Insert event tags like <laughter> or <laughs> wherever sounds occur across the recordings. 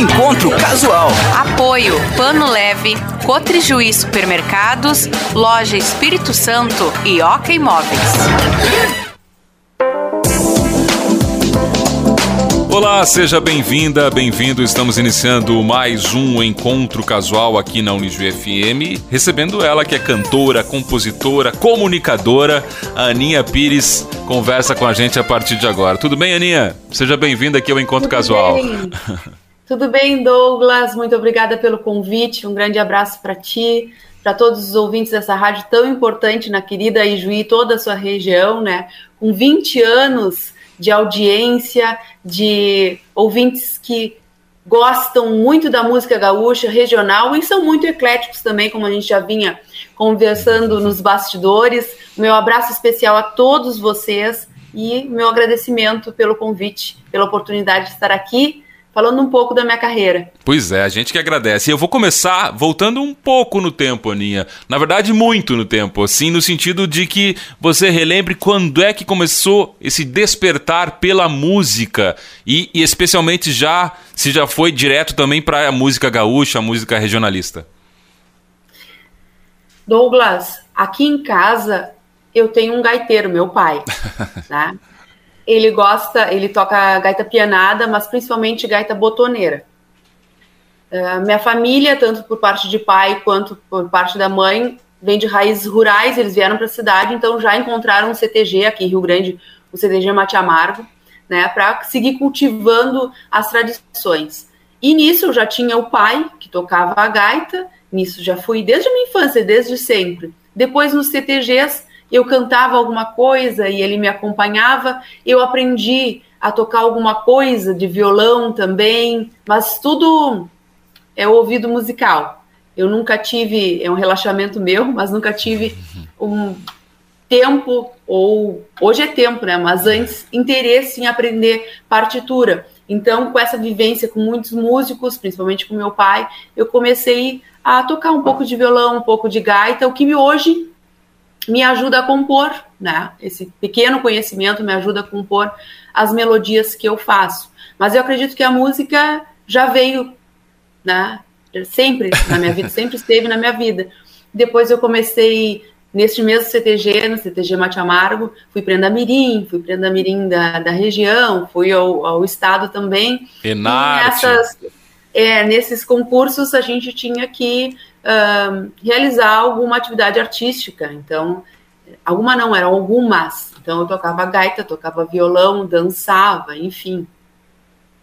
Encontro Casual. Apoio Pano Leve, Cotrijuí Supermercados, Loja Espírito Santo e Oca Imóveis. Olá, seja bem-vinda, bem-vindo. Estamos iniciando mais um encontro casual aqui na Unijuí FM, recebendo ela que é cantora, compositora, comunicadora, a Aninha Pires, conversa com a gente a partir de agora. Tudo bem, Aninha? Seja bem-vinda aqui ao Encontro Tudo Casual. Bem. <laughs> Tudo bem, Douglas? Muito obrigada pelo convite. Um grande abraço para ti, para todos os ouvintes dessa rádio tão importante na querida Ijuí, toda a sua região, né? Com 20 anos de audiência, de ouvintes que gostam muito da música gaúcha, regional e são muito ecléticos também, como a gente já vinha conversando nos bastidores. Meu abraço especial a todos vocês e meu agradecimento pelo convite, pela oportunidade de estar aqui falando um pouco da minha carreira. Pois é, a gente que agradece. E eu vou começar voltando um pouco no tempo, Aninha. Na verdade, muito no tempo, assim, no sentido de que você relembre quando é que começou esse despertar pela música e, e especialmente já, se já foi direto também para a música gaúcha, a música regionalista. Douglas, aqui em casa eu tenho um gaiteiro, meu pai, <laughs> né? Ele gosta, ele toca gaita pianada, mas principalmente gaita botoneira. Uh, minha família, tanto por parte de pai quanto por parte da mãe, vem de raízes rurais, eles vieram para a cidade, então já encontraram um CTG aqui em Rio Grande, o CTG Mate Amargo, né, para seguir cultivando as tradições. E nisso eu já tinha o pai, que tocava a gaita, nisso já fui desde a minha infância, desde sempre. Depois nos CTGs eu cantava alguma coisa e ele me acompanhava, eu aprendi a tocar alguma coisa de violão também, mas tudo é o ouvido musical. Eu nunca tive, é um relaxamento meu, mas nunca tive um tempo, ou hoje é tempo, né? Mas antes, interesse em aprender partitura. Então, com essa vivência com muitos músicos, principalmente com meu pai, eu comecei a tocar um pouco de violão, um pouco de gaita, o que hoje me ajuda a compor, né? Esse pequeno conhecimento me ajuda a compor as melodias que eu faço. Mas eu acredito que a música já veio, né? Sempre na minha vida, sempre esteve na minha vida. Depois eu comecei neste mesmo CTG, no CTG Mate Amargo, fui para Andamirim, fui para Andamirim da, da região, fui ao, ao estado também. Enarte. E nessas, é, nesses concursos a gente tinha que uh, realizar alguma atividade artística. Então, alguma não, eram algumas. Então, eu tocava gaita, tocava violão, dançava, enfim.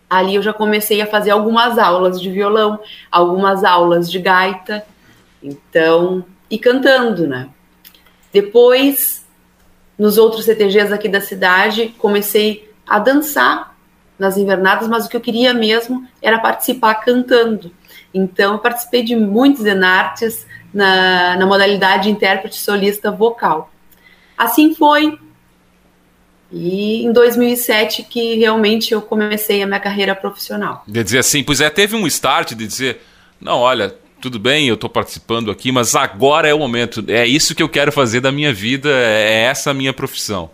Ali eu já comecei a fazer algumas aulas de violão, algumas aulas de gaita, então, e cantando, né? Depois, nos outros CTGs aqui da cidade, comecei a dançar nas invernadas, mas o que eu queria mesmo era participar cantando. Então, eu participei de muitos enartes na, na modalidade intérprete solista vocal. Assim foi. E em 2007 que realmente eu comecei a minha carreira profissional. De dizer assim, pois é, teve um start de dizer, não, olha, tudo bem, eu estou participando aqui, mas agora é o momento, é isso que eu quero fazer da minha vida, é essa a minha profissão.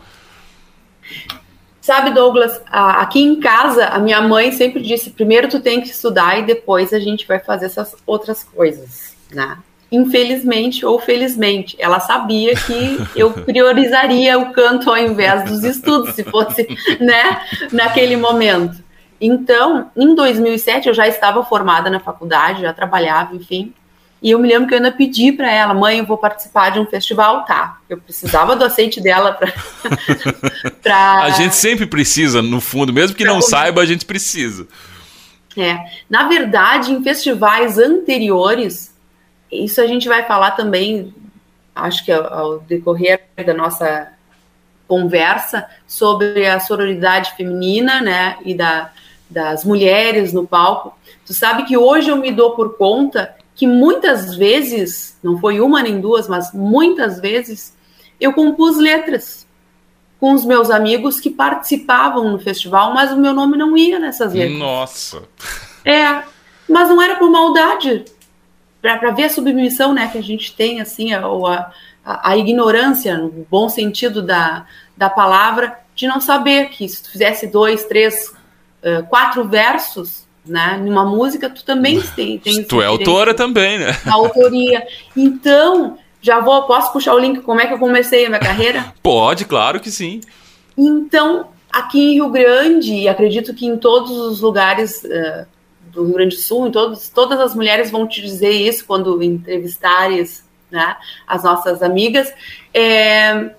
Sabe, Douglas, aqui em casa, a minha mãe sempre disse: primeiro tu tem que estudar e depois a gente vai fazer essas outras coisas, né? Infelizmente ou felizmente, ela sabia que <laughs> eu priorizaria o canto ao invés dos estudos, se fosse, <laughs> né, naquele momento. Então, em 2007, eu já estava formada na faculdade, já trabalhava, enfim, e eu me lembro que eu ainda pedi para ela, mãe, eu vou participar de um festival, tá? Eu precisava do aceite dela para. <laughs> pra... A gente sempre precisa, no fundo, mesmo que não saiba, a gente precisa. É, na verdade, em festivais anteriores, isso a gente vai falar também, acho que ao, ao decorrer da nossa conversa sobre a sororidade feminina, né, e da, das mulheres no palco. Tu sabe que hoje eu me dou por conta que muitas vezes, não foi uma nem duas, mas muitas vezes, eu compus letras com os meus amigos que participavam no festival, mas o meu nome não ia nessas letras. Nossa! É, mas não era por maldade, para ver a submissão né, que a gente tem, assim, ou a, a, a, ignorância, no bom sentido da, da palavra, de não saber que se tu fizesse dois, três, uh, quatro versos, né? Numa música, tu também tem. tem tu é autora também, né? A autoria. Então, já vou, posso puxar o link como é que eu comecei a minha carreira? <laughs> Pode, claro que sim. Então, aqui em Rio Grande, e acredito que em todos os lugares uh, do Rio Grande do Sul, em todos, todas as mulheres vão te dizer isso quando entrevistares né, as nossas amigas, é,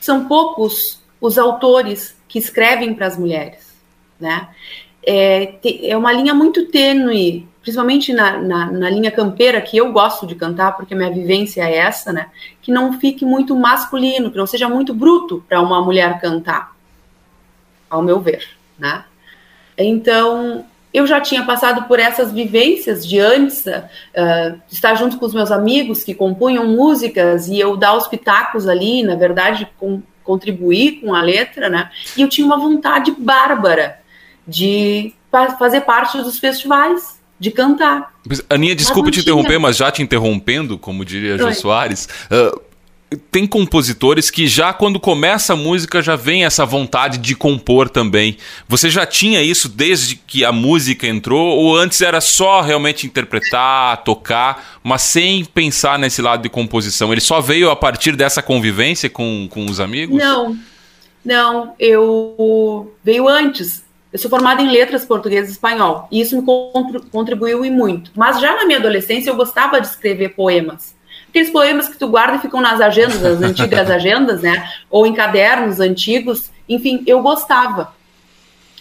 são poucos os autores que escrevem para as mulheres, né? É, é uma linha muito tênue, principalmente na, na, na, linha campeira, que eu gosto de cantar, porque minha vivência é essa, né? Que não fique muito masculino, que não seja muito bruto para uma mulher cantar, ao meu ver, né? Então, eu já tinha passado por essas vivências de antes, uh, estar junto com os meus amigos que compunham músicas e eu dar os pitacos ali, na verdade, com, contribuir com a letra, né? E eu tinha uma vontade bárbara de fazer parte dos festivais, de cantar. Aninha, desculpa te interromper, mas já te interrompendo, como diria Jô Soares, uh, tem compositores que já quando começa a música já vem essa vontade de compor também. Você já tinha isso desde que a música entrou ou antes era só realmente interpretar, tocar, mas sem pensar nesse lado de composição? Ele só veio a partir dessa convivência com, com os amigos? Não, não, eu veio antes. Eu sou formada em letras português e espanhol, e isso me contribuiu e muito. Mas já na minha adolescência eu gostava de escrever poemas. Aqueles poemas que tu guarda e ficam nas agendas, as antigas <laughs> agendas, né? Ou em cadernos antigos. Enfim, eu gostava.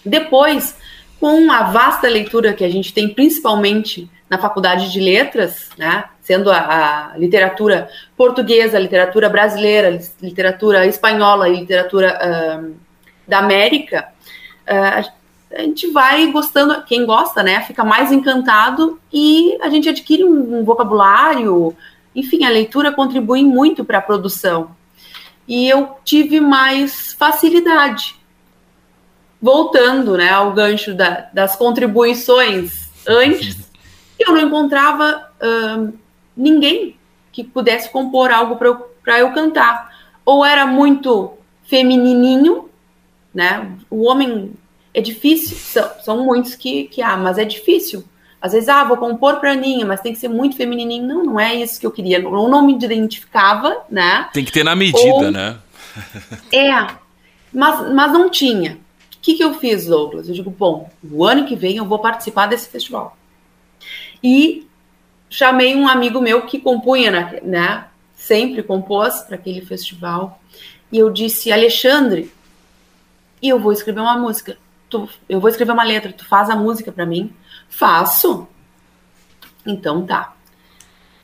Depois, com a vasta leitura que a gente tem, principalmente na faculdade de letras, né? Sendo a, a literatura portuguesa, a literatura brasileira, literatura espanhola e literatura uh, da América, uh, a gente vai gostando, quem gosta, né, fica mais encantado e a gente adquire um, um vocabulário, enfim, a leitura contribui muito para a produção. E eu tive mais facilidade. Voltando né, ao gancho da, das contribuições, antes eu não encontrava ninguém que pudesse compor algo para eu, eu cantar. Ou era muito feminininho, né? O homem é difícil, são, são muitos que, que há, mas é difícil. Às vezes, ah, vou compor pra Aninha, mas tem que ser muito feminininho. Não, não é isso que eu queria. Ou não me identificava, né? Tem que ter na medida, Ou... né? <laughs> é, mas, mas não tinha. O que, que eu fiz, Douglas? Eu digo, bom, o ano que vem eu vou participar desse festival. E chamei um amigo meu que compunha, né? Sempre compôs para aquele festival. E eu disse, Alexandre, eu vou escrever uma música tu, eu vou escrever uma letra, tu faz a música para mim? Faço. Então tá.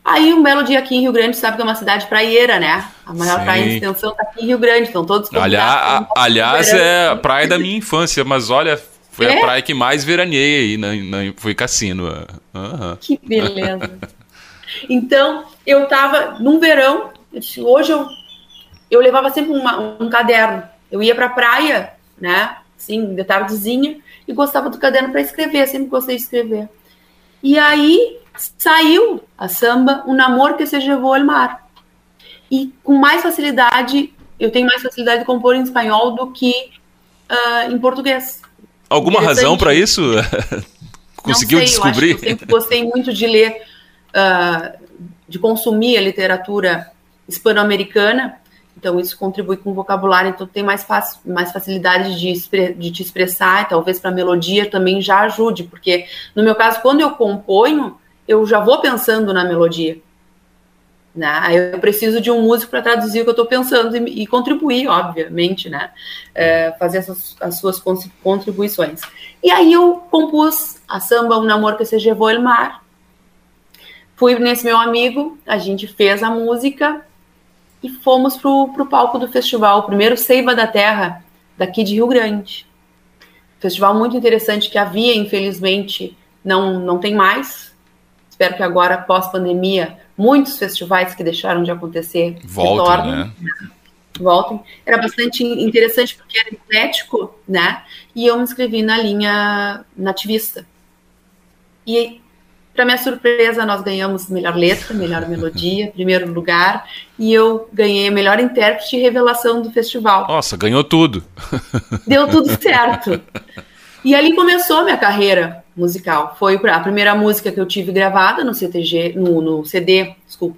Aí um belo dia aqui em Rio Grande, sabe que é uma cidade praieira, né? A maior Sim. praia de extensão tá aqui em Rio Grande, então todos Aliás, aliás é a praia da minha infância, mas olha, foi é? a praia que mais veraneei aí, na, na, foi cassino. Uhum. Que beleza. então, eu tava num verão, eu disse, hoje eu, eu levava sempre uma, um caderno. Eu ia pra praia, né? Assim, de tardezinha, e gostava do caderno para escrever, sempre gostei de escrever. E aí saiu a samba Um Namor que se levou ao mar. E com mais facilidade, eu tenho mais facilidade de compor em espanhol do que uh, em português. Alguma razão para isso? Conseguiu sei, descobrir? Eu, eu, sempre gostei muito de ler, uh, de consumir a literatura hispano-americana então, isso contribui com o vocabulário, então tem mais, fácil, mais facilidade de, de te expressar, e talvez para melodia também já ajude, porque no meu caso, quando eu componho, eu já vou pensando na melodia. Né? Eu preciso de um músico para traduzir o que eu estou pensando e, e, contribuir, obviamente, né? É, fazer essas, as suas contribuições. E aí eu compus a samba Um Namor que se levou el mar. Fui nesse meu amigo, a gente fez a música e fomos para o palco do festival, o primeiro Seiva da Terra, daqui de Rio Grande. Festival muito interessante que havia, infelizmente, não, não tem mais. Espero que agora, pós-pandemia, muitos festivais que deixaram de acontecer voltem, retornem, né? Voltem. Era bastante interessante porque era eclético, né? E eu me inscrevi na linha nativista. E para minha surpresa, nós ganhamos melhor letra, melhor melodia, <laughs> primeiro lugar, e eu ganhei a melhor intérprete e revelação do festival. Nossa, ganhou tudo. <laughs> Deu tudo certo. E ali começou a minha carreira musical. Foi a primeira música que eu tive gravada no CTG, no, no CD, desculpa,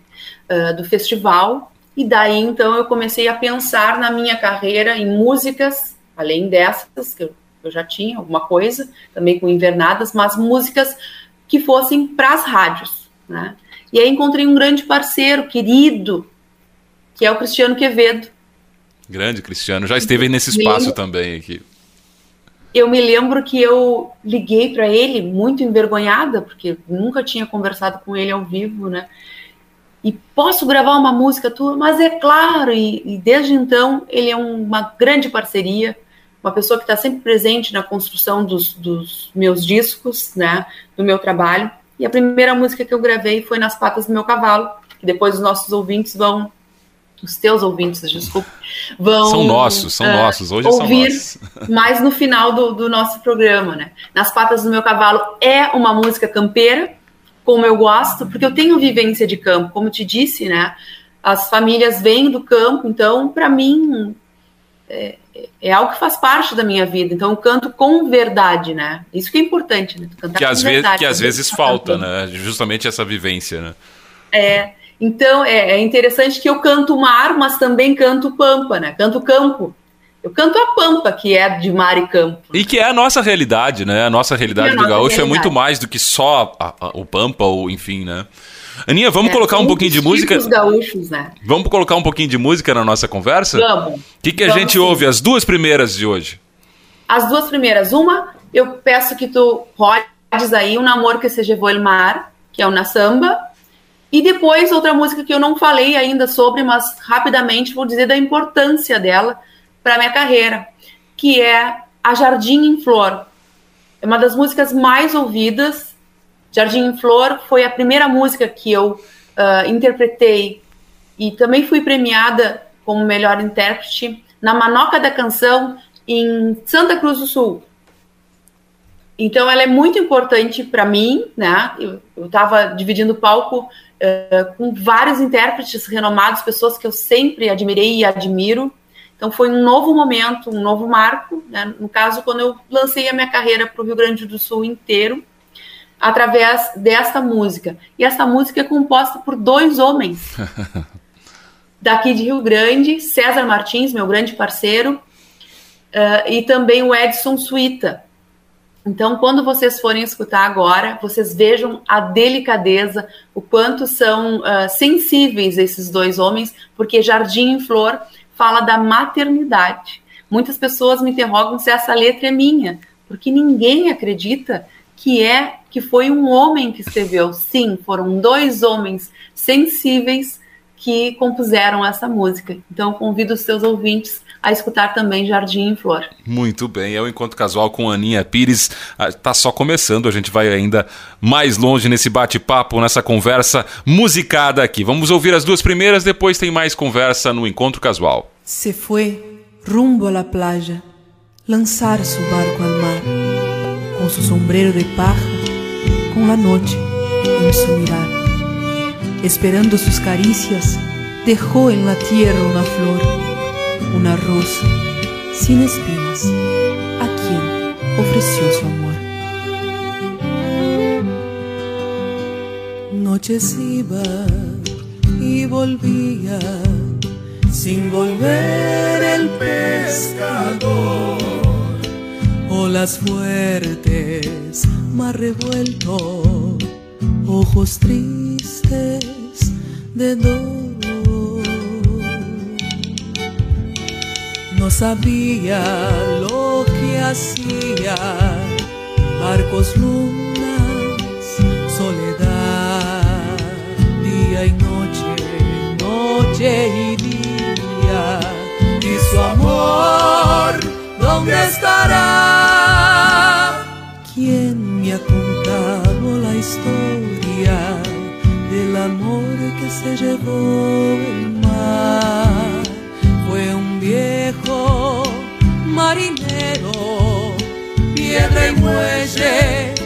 uh, do festival. E daí então eu comecei a pensar na minha carreira em músicas, além dessas que eu, eu já tinha alguma coisa, também com invernadas, mas músicas que fossem para as rádios, né? E aí encontrei um grande parceiro, querido, que é o Cristiano Quevedo. Grande Cristiano, já esteve nesse espaço também aqui. Eu me lembro que eu liguei para ele muito envergonhada, porque nunca tinha conversado com ele ao vivo, né? E posso gravar uma música tua? Mas é claro, e, e desde então ele é um, uma grande parceria, uma pessoa que está sempre presente na construção dos, dos meus discos, né? Do meu trabalho. E a primeira música que eu gravei foi Nas Patas do Meu Cavalo, que depois os nossos ouvintes vão os teus ouvintes, desculpa, vão. São nossos, são uh, nossos, hoje ouvir são nossos. <laughs> mais no final do, do, nosso programa, né? Nas Patas do Meu Cavalo é uma música campeira, como eu gosto, porque eu tenho vivência de campo, como te disse, né? As famílias vêm do campo, então, para mim, é, é, algo que faz parte da minha vida. Então, eu canto com verdade, né? Isso que é importante, né? Cantar que, às verdade, vezes, que às vezes falta, né? Justamente essa vivência, né? É. Então, é, é, interessante que eu canto mar, mas também canto pampa, né? Canto campo. Eu canto a pampa, que é de mar e campo. E que é a nossa realidade, né? A nossa realidade é a do gaúcho realidade. é muito mais do que só a, a, o pampa, ou enfim, né? Aninha, vamos é, colocar um pouquinho de música. gaúchos, né? Vamos colocar um pouquinho de música na nossa conversa? Vamos. O que, que a vamos gente sim. ouve? As duas primeiras de hoje. As duas primeiras. Uma, eu peço que tu rodes aí, Um Namor que seja o mar, que é o Na Samba. E depois, outra música que eu não falei ainda sobre, mas rapidamente vou dizer da importância dela para minha carreira, que é A Jardim em Flor. É uma das músicas mais ouvidas Jardim em Flor foi a primeira música que eu uh, interpretei e também fui premiada como melhor intérprete na Manoca da Canção em Santa Cruz do Sul. Então ela é muito importante para mim, né? Eu estava dividindo o palco uh, com vários intérpretes renomados, pessoas que eu sempre admirei e admiro. Então foi um novo momento, um novo marco, né? no caso quando eu lancei a minha carreira para o Rio Grande do Sul inteiro através desta música. E essa música é composta por dois homens <laughs> daqui de Rio Grande, César Martins, meu grande parceiro, uh, e também o Edson Suíta. Então, quando vocês forem escutar agora, vocês vejam a delicadeza, o quanto são uh, sensíveis esses dois homens, porque Jardim em Flor fala da maternidade. Muitas pessoas me interrogam se essa letra é minha, porque ninguém acredita que é que foi um homem que escreveu. Sim, foram dois homens sensíveis que compuseram essa música. Então, convido os seus ouvintes a escutar também Jardim em Flor. Muito bem, é o encontro casual com Aninha Pires. Está só começando, a gente vai ainda mais longe nesse bate-papo, nessa conversa musicada aqui. Vamos ouvir as duas primeiras, depois tem mais conversa no encontro casual. Se foi rumbo a la playa, lançar su barco al mar. Con su sombrero de paja, con la noche en su mirar. Esperando sus caricias, dejó en la tierra una flor, una rosa sin espinas, a quien ofreció su amor. Noches iba y volvía, sin volver el pescador olas fuertes, mar revuelto, ojos tristes de dolor. No sabía lo que hacía, barcos, lunas, soledad, día y noche, noche y día, y su amor ¿dónde estará? ¿Quién me ha contado la historia del amor que se llevó el mar? Fue un viejo marinero, piedra y muelle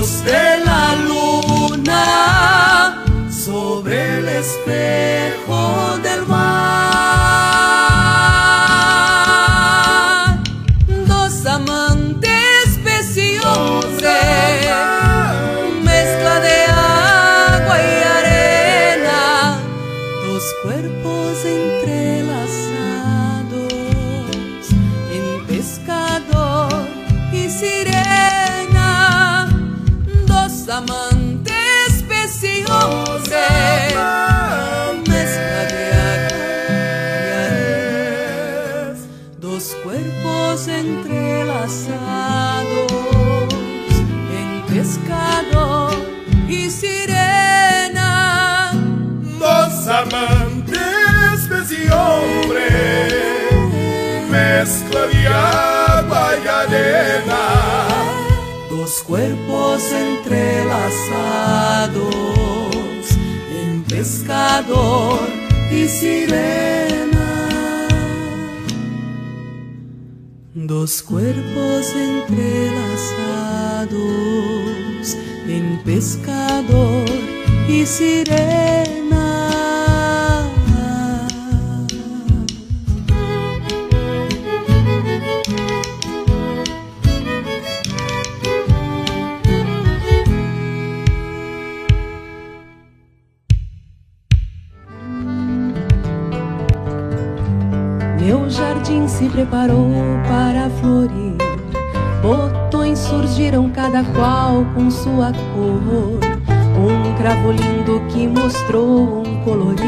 reflejos pescador y sirena. Dos cuerpos entrelazados en pescador y sirena. Preparou para florir. Botões surgiram cada qual com sua cor. Um cravo lindo que mostrou um colorido.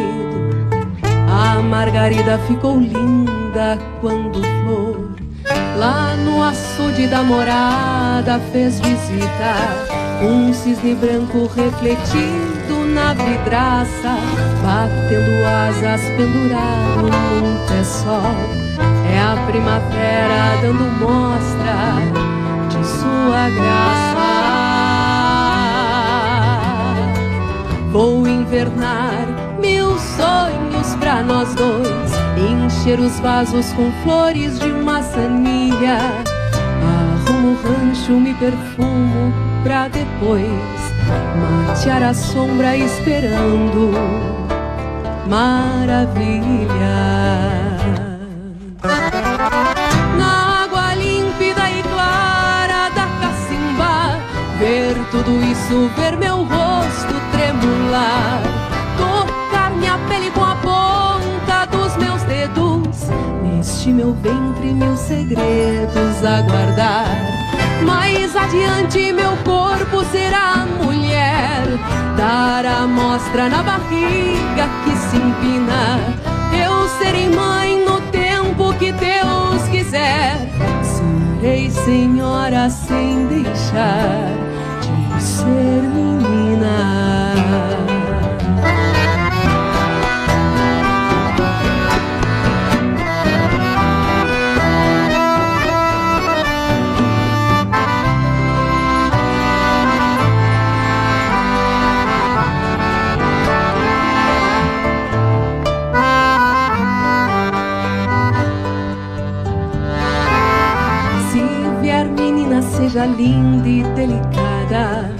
A margarida ficou linda quando flor. Lá no açude da morada fez visita. Um cisne branco refletido na vidraça, batendo asas pendurado num pé. A primavera dando mostra de sua graça. Vou invernar mil sonhos pra nós dois, encher os vasos com flores de maçanilha. Arrumo o rancho, me perfumo pra depois matear a sombra esperando maravilha. Isso, ver meu rosto tremular, tocar minha pele com a ponta dos meus dedos, neste meu ventre mil segredos a guardar. Mais adiante meu corpo será mulher, dar a mostra na barriga que se empina. Eu serei mãe no tempo que Deus quiser. Serei senhora sem deixar de ser menina. Seja linda e delicada,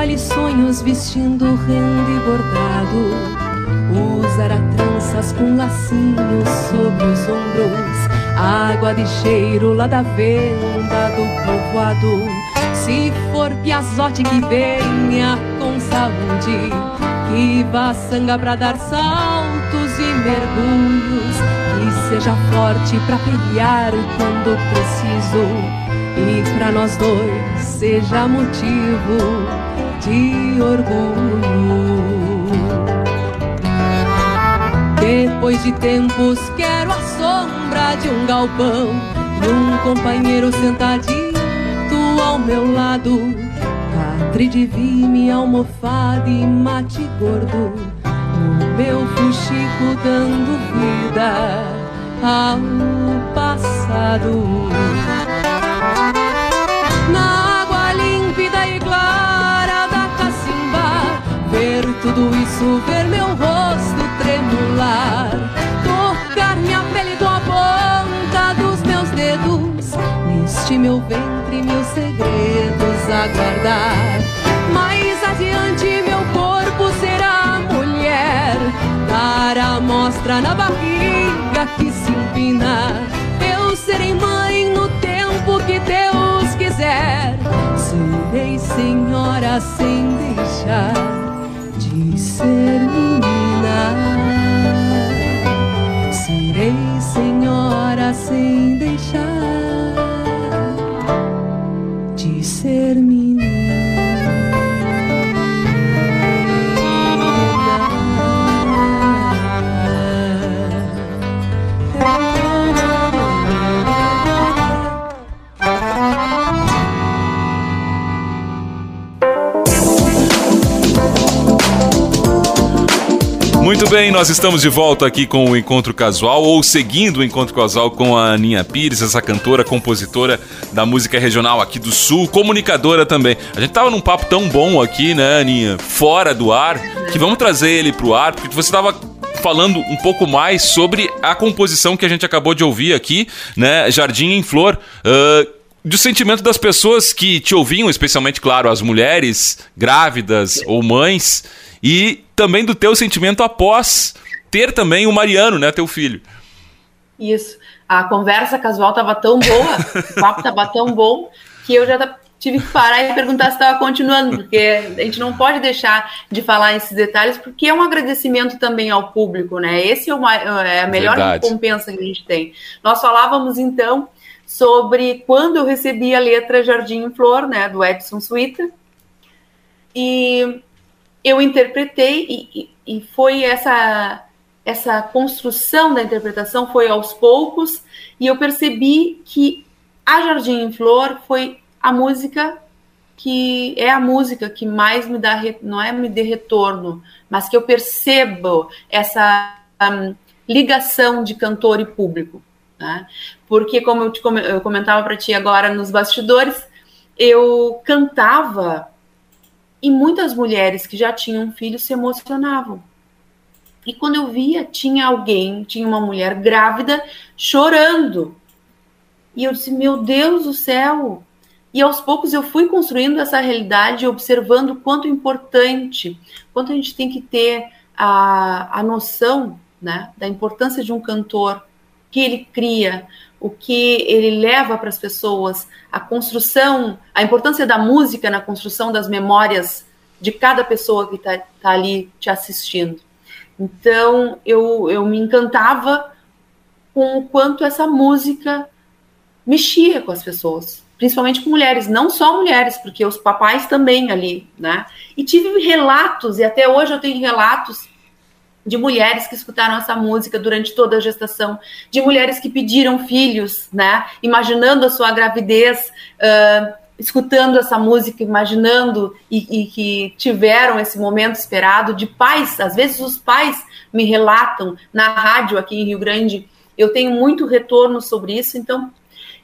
embale sonhos vestindo renda e bordado. Usará tranças com lacinhos sobre os ombros, água de cheiro lá da venda do povoado. Se for piazote que venha com saúde, que vá sanga pra dar saltos e mergulhos, que seja forte pra pelear quando preciso, e pra nós dois seja motivo de orgulho. Depois de tempos, quero a sombra de um galpão e um companheiro sentadito ao meu lado. Catre de vime, almofada e mate gordo. No meu fuxico dando vida ao passado. na tudo isso, ver meu rosto tremular, tocar minha pele com a ponta dos meus dedos, neste meu ventre, meus segredos a guardar. Mais adiante, meu corpo será mulher, dar a mostra na barriga que se empina. Eu serei mãe no tempo que Deus quiser. Serei senhora sem deixar de ser menina. Serei senhora sem deixar de ser menina. Muito bem, nós estamos de volta aqui com o Encontro Casual, ou seguindo o Encontro Casual com a Aninha Pires, essa cantora, compositora da música regional aqui do Sul, comunicadora também. A gente tava num papo tão bom aqui, né, Aninha, fora do ar, que vamos trazer ele pro ar, porque você tava falando um pouco mais sobre a composição que a gente acabou de ouvir aqui, né, Jardim em Flor. ah, do sentimento das pessoas que te ouviam, especialmente, claro, as mulheres grávidas ou mães, e também do teu sentimento após ter também o Mariano, né, teu filho. Isso. A conversa casual tava tão boa, o papo tava tão bom, que eu já tive que parar e perguntar se estava continuando, porque a gente não pode deixar de falar esses detalhes, porque é um agradecimento também ao público, né? Esse é, uma- é a melhor Verdade. recompensa que a gente tem. Nós falávamos, então, sobre quando eu recebi a letra Jardim em Flor, né, do Edson Suíta, e eu interpretei e, e- e foi essa essa construção da interpretação foi aos poucos e eu percebi que a Jardim em Flor foi a música que é a música que mais me dá não é me dê retorno, mas que eu percebo essa hum, ligação de cantor e público, né? Porque como eu te eu comentava para ti agora nos bastidores, eu cantava e muitas mulheres que já tinham filhos se emocionavam. E quando eu via, tinha alguém, tinha uma mulher grávida chorando. E eu disse: Meu Deus do céu! E aos poucos eu fui construindo essa realidade, observando quanto importante, quanto a gente tem que ter a, a noção né, da importância de um cantor, que ele cria, o que ele leva para as pessoas, a construção, a importância da música na construção das memórias de cada pessoa que está tá ali te assistindo. Então eu, eu me encantava com o quanto essa música mexia com as pessoas, principalmente com mulheres, não só mulheres, porque os papais também ali, né? E tive relatos, e até hoje eu tenho relatos de mulheres que escutaram essa música durante toda a gestação, de mulheres que pediram filhos, né? Imaginando a sua gravidez, uh, escutando essa música, imaginando e, e, que tiveram esse momento esperado, de pais, às vezes os pais me relatam na rádio aqui em Rio Grande, eu tenho muito retorno sobre isso, então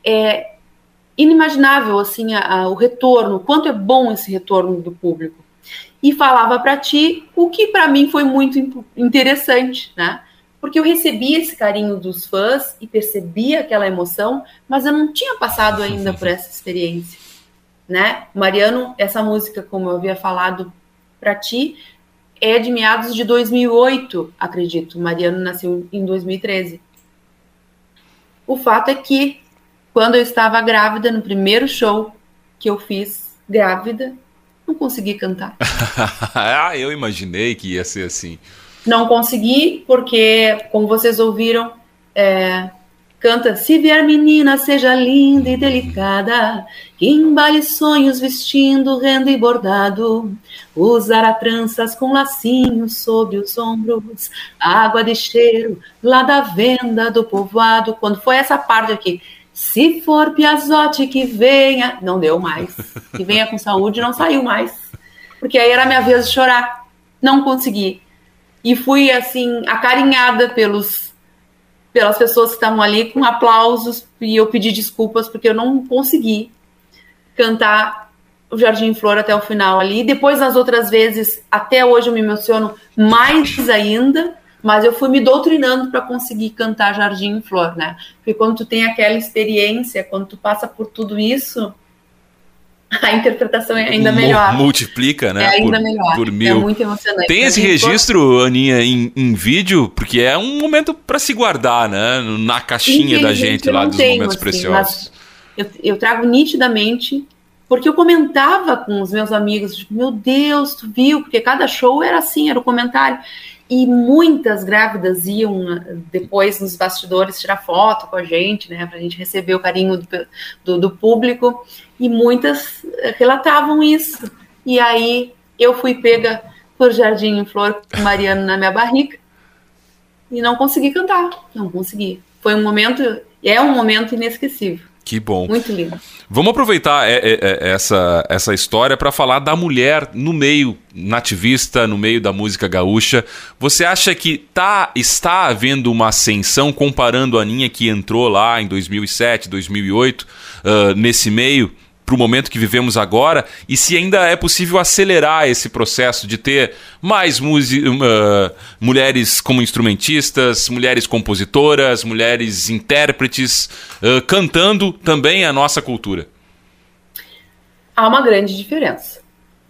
é inimaginável assim a, a, o retorno, quanto é bom esse retorno do público e falava para ti o que para mim foi muito interessante, né? Porque eu recebia esse carinho dos fãs e percebia aquela emoção, mas eu não tinha passado ainda por essa experiência, né? Mariano, essa música, como eu havia falado para ti, é de meados de 2008, acredito. Mariano nasceu em 2013. O fato é que quando eu estava grávida, no primeiro show que eu fiz grávida, não consegui cantar. <laughs> ah, eu imaginei que ia ser assim. Não consegui, porque, como vocês ouviram, é, canta Se vier menina, seja linda e delicada, que embale sonhos vestindo renda e bordado, usará tranças com lacinhos sobre os ombros, água de cheiro lá da venda do povoado. Quando foi essa parte aqui, se for Piazotti que venha, não deu mais. Que venha com saúde, não saiu mais. Porque aí era minha vez de chorar. Não consegui. E fui assim acarinhada pelos pelas pessoas que estavam ali com aplausos e eu pedi desculpas porque eu não consegui. cantar o Jardim Flor até o final ali. Depois, nas outras vezes, até hoje eu me emociono mais ainda, mas eu fui me doutrinando para conseguir cantar Jardim Flor, né? Porque quando tu tem aquela experiência, quando tu passa por tudo isso, a interpretação é ainda melhor. Multiplica, né? É ainda por, melhor. Por É mil. muito emocionante. Tem esse registro, Aninha, em, em vídeo? Porque é um momento pra se guardar, né? Na caixinha da gente lá dos tenho, momentos assim, preciosos. Eu, eu trago nitidamente, porque eu comentava com os meus amigos, tipo, meu Deus, tu viu? Porque cada show era assim, era o comentário. E muitas grávidas iam eh, depois nos bastidores tirar foto com a gente, né? Pra gente receber o carinho do, do, do público. E muitas eh, relatavam isso. E aí eu fui pega por Jardim em Flor com Mariano na minha barriga e não consegui cantar. Não consegui. Foi um momento, é um momento inesquecível. Que bom. Muito lindo. Vamos aproveitar é, é, é, essa, essa história para falar da mulher no meio nativista, no meio da música gaúcha. Você acha que tá, está havendo uma ascensão comparando a Aninha que entrou lá em 2007, 2008, ah, nesse meio, para o momento que vivemos agora? E se ainda é possível acelerar esse processo de ter mais ah, mulheres como instrumentistas, mulheres compositoras, mulheres intérpretes, ah, cantando também a nossa cultura? Há uma grande diferença.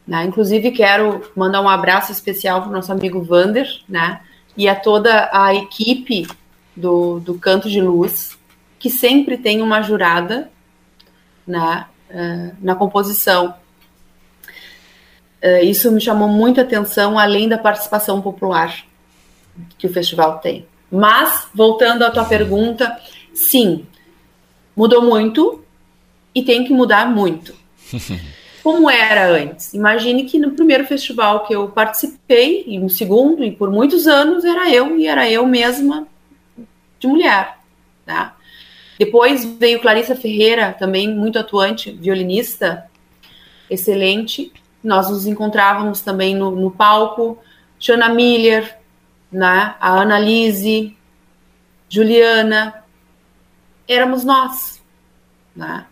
Né? Inclusive, quero mandar um abraço especial para o nosso amigo Vander, né? E a toda a equipe do, do Canto de Luz, que sempre tem uma jurada né, na composição. Eh, Isso me chamou muita atenção, além da participação popular que o festival tem. Mas, voltando à tua pergunta, sim, mudou muito e tem que mudar muito. <laughs> Como era antes? Imagine que no primeiro festival que eu participei, e no segundo, e por muitos anos, era eu, e era eu mesma de mulher. Tá? Depois veio Clarissa Ferreira, também muito atuante, violinista, excelente. Nós nos encontrávamos também no, no palco. Jana Miller, né? a Annalise, Juliana. Éramos nós. Né?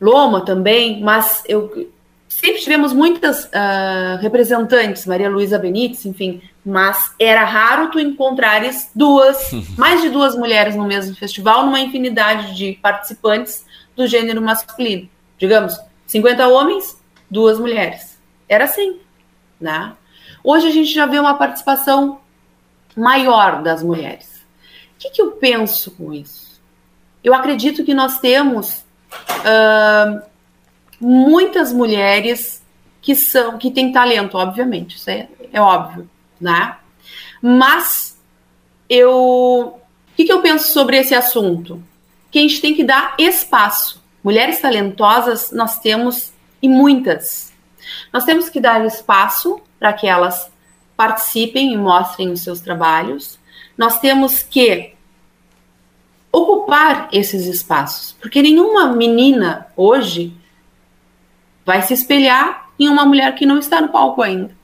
Loma também, mas eu sempre tivemos muitas uh, representantes, Maria Luísa Benites, enfim, mas era raro tu encontrares duas, <laughs> mais de duas mulheres no mesmo festival, numa infinidade de participantes do gênero masculino. Digamos, 50 homens, duas mulheres. Era assim, né? Hoje a gente já vê uma participação maior das mulheres. O que, que eu penso com isso? Eu acredito que nós temos Uh, muitas mulheres que são que têm talento, obviamente, isso é, é óbvio, né? Mas eu o que, que eu penso sobre esse assunto? Que a gente tem que dar espaço. Mulheres talentosas nós temos e muitas. Nós temos que dar espaço para que elas participem e mostrem os seus trabalhos. Nós temos que ocupar esses espaços, porque nenhuma menina hoje vai se espelhar em uma mulher que não está no palco ainda.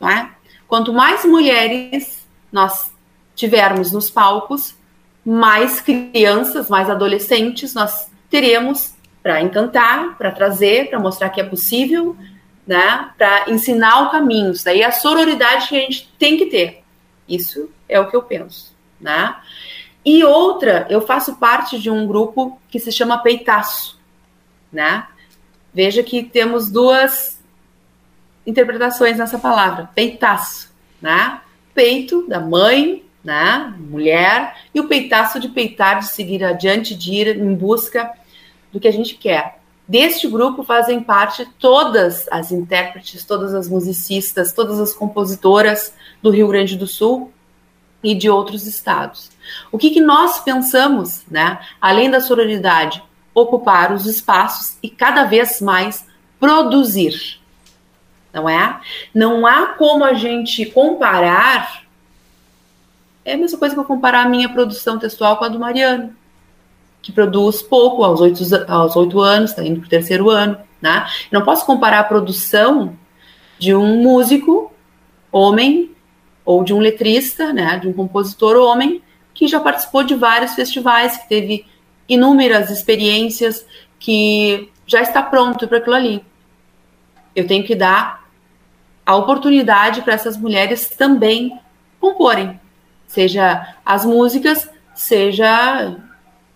Não é? Quanto mais mulheres nós tivermos nos palcos, mais crianças, mais adolescentes nós teremos para encantar, para trazer, para mostrar que é possível, né? Para ensinar o caminho. Isso daí é a sororidade que a gente tem que ter. Isso é o que eu penso, né? E outra, eu faço parte de um grupo que se chama Peitaço, né? Veja que temos duas interpretações nessa palavra, peitaço, né? Peito da mãe, né? Mulher, e o peitaço de peitar, de seguir adiante, de ir em busca do que a gente quer. Deste grupo fazem parte todas as intérpretes, todas as musicistas, todas as compositoras do Rio Grande do Sul e de outros estados. O que, que nós pensamos, né? Além da sororidade, ocupar os espaços e cada vez mais produzir. Não é? Não há como a gente comparar. É a mesma coisa que eu comparar a minha produção textual com a do Mariano, que produz pouco, aos oito, aos oito anos, está indo para o terceiro ano. Né? Não posso comparar a produção de um músico, homem, ou de um letrista, né, de um compositor homem, que já participou de vários festivais, que teve inúmeras experiências, que já está pronto para aquilo ali. Eu tenho que dar a oportunidade para essas mulheres também comporem, seja as músicas, seja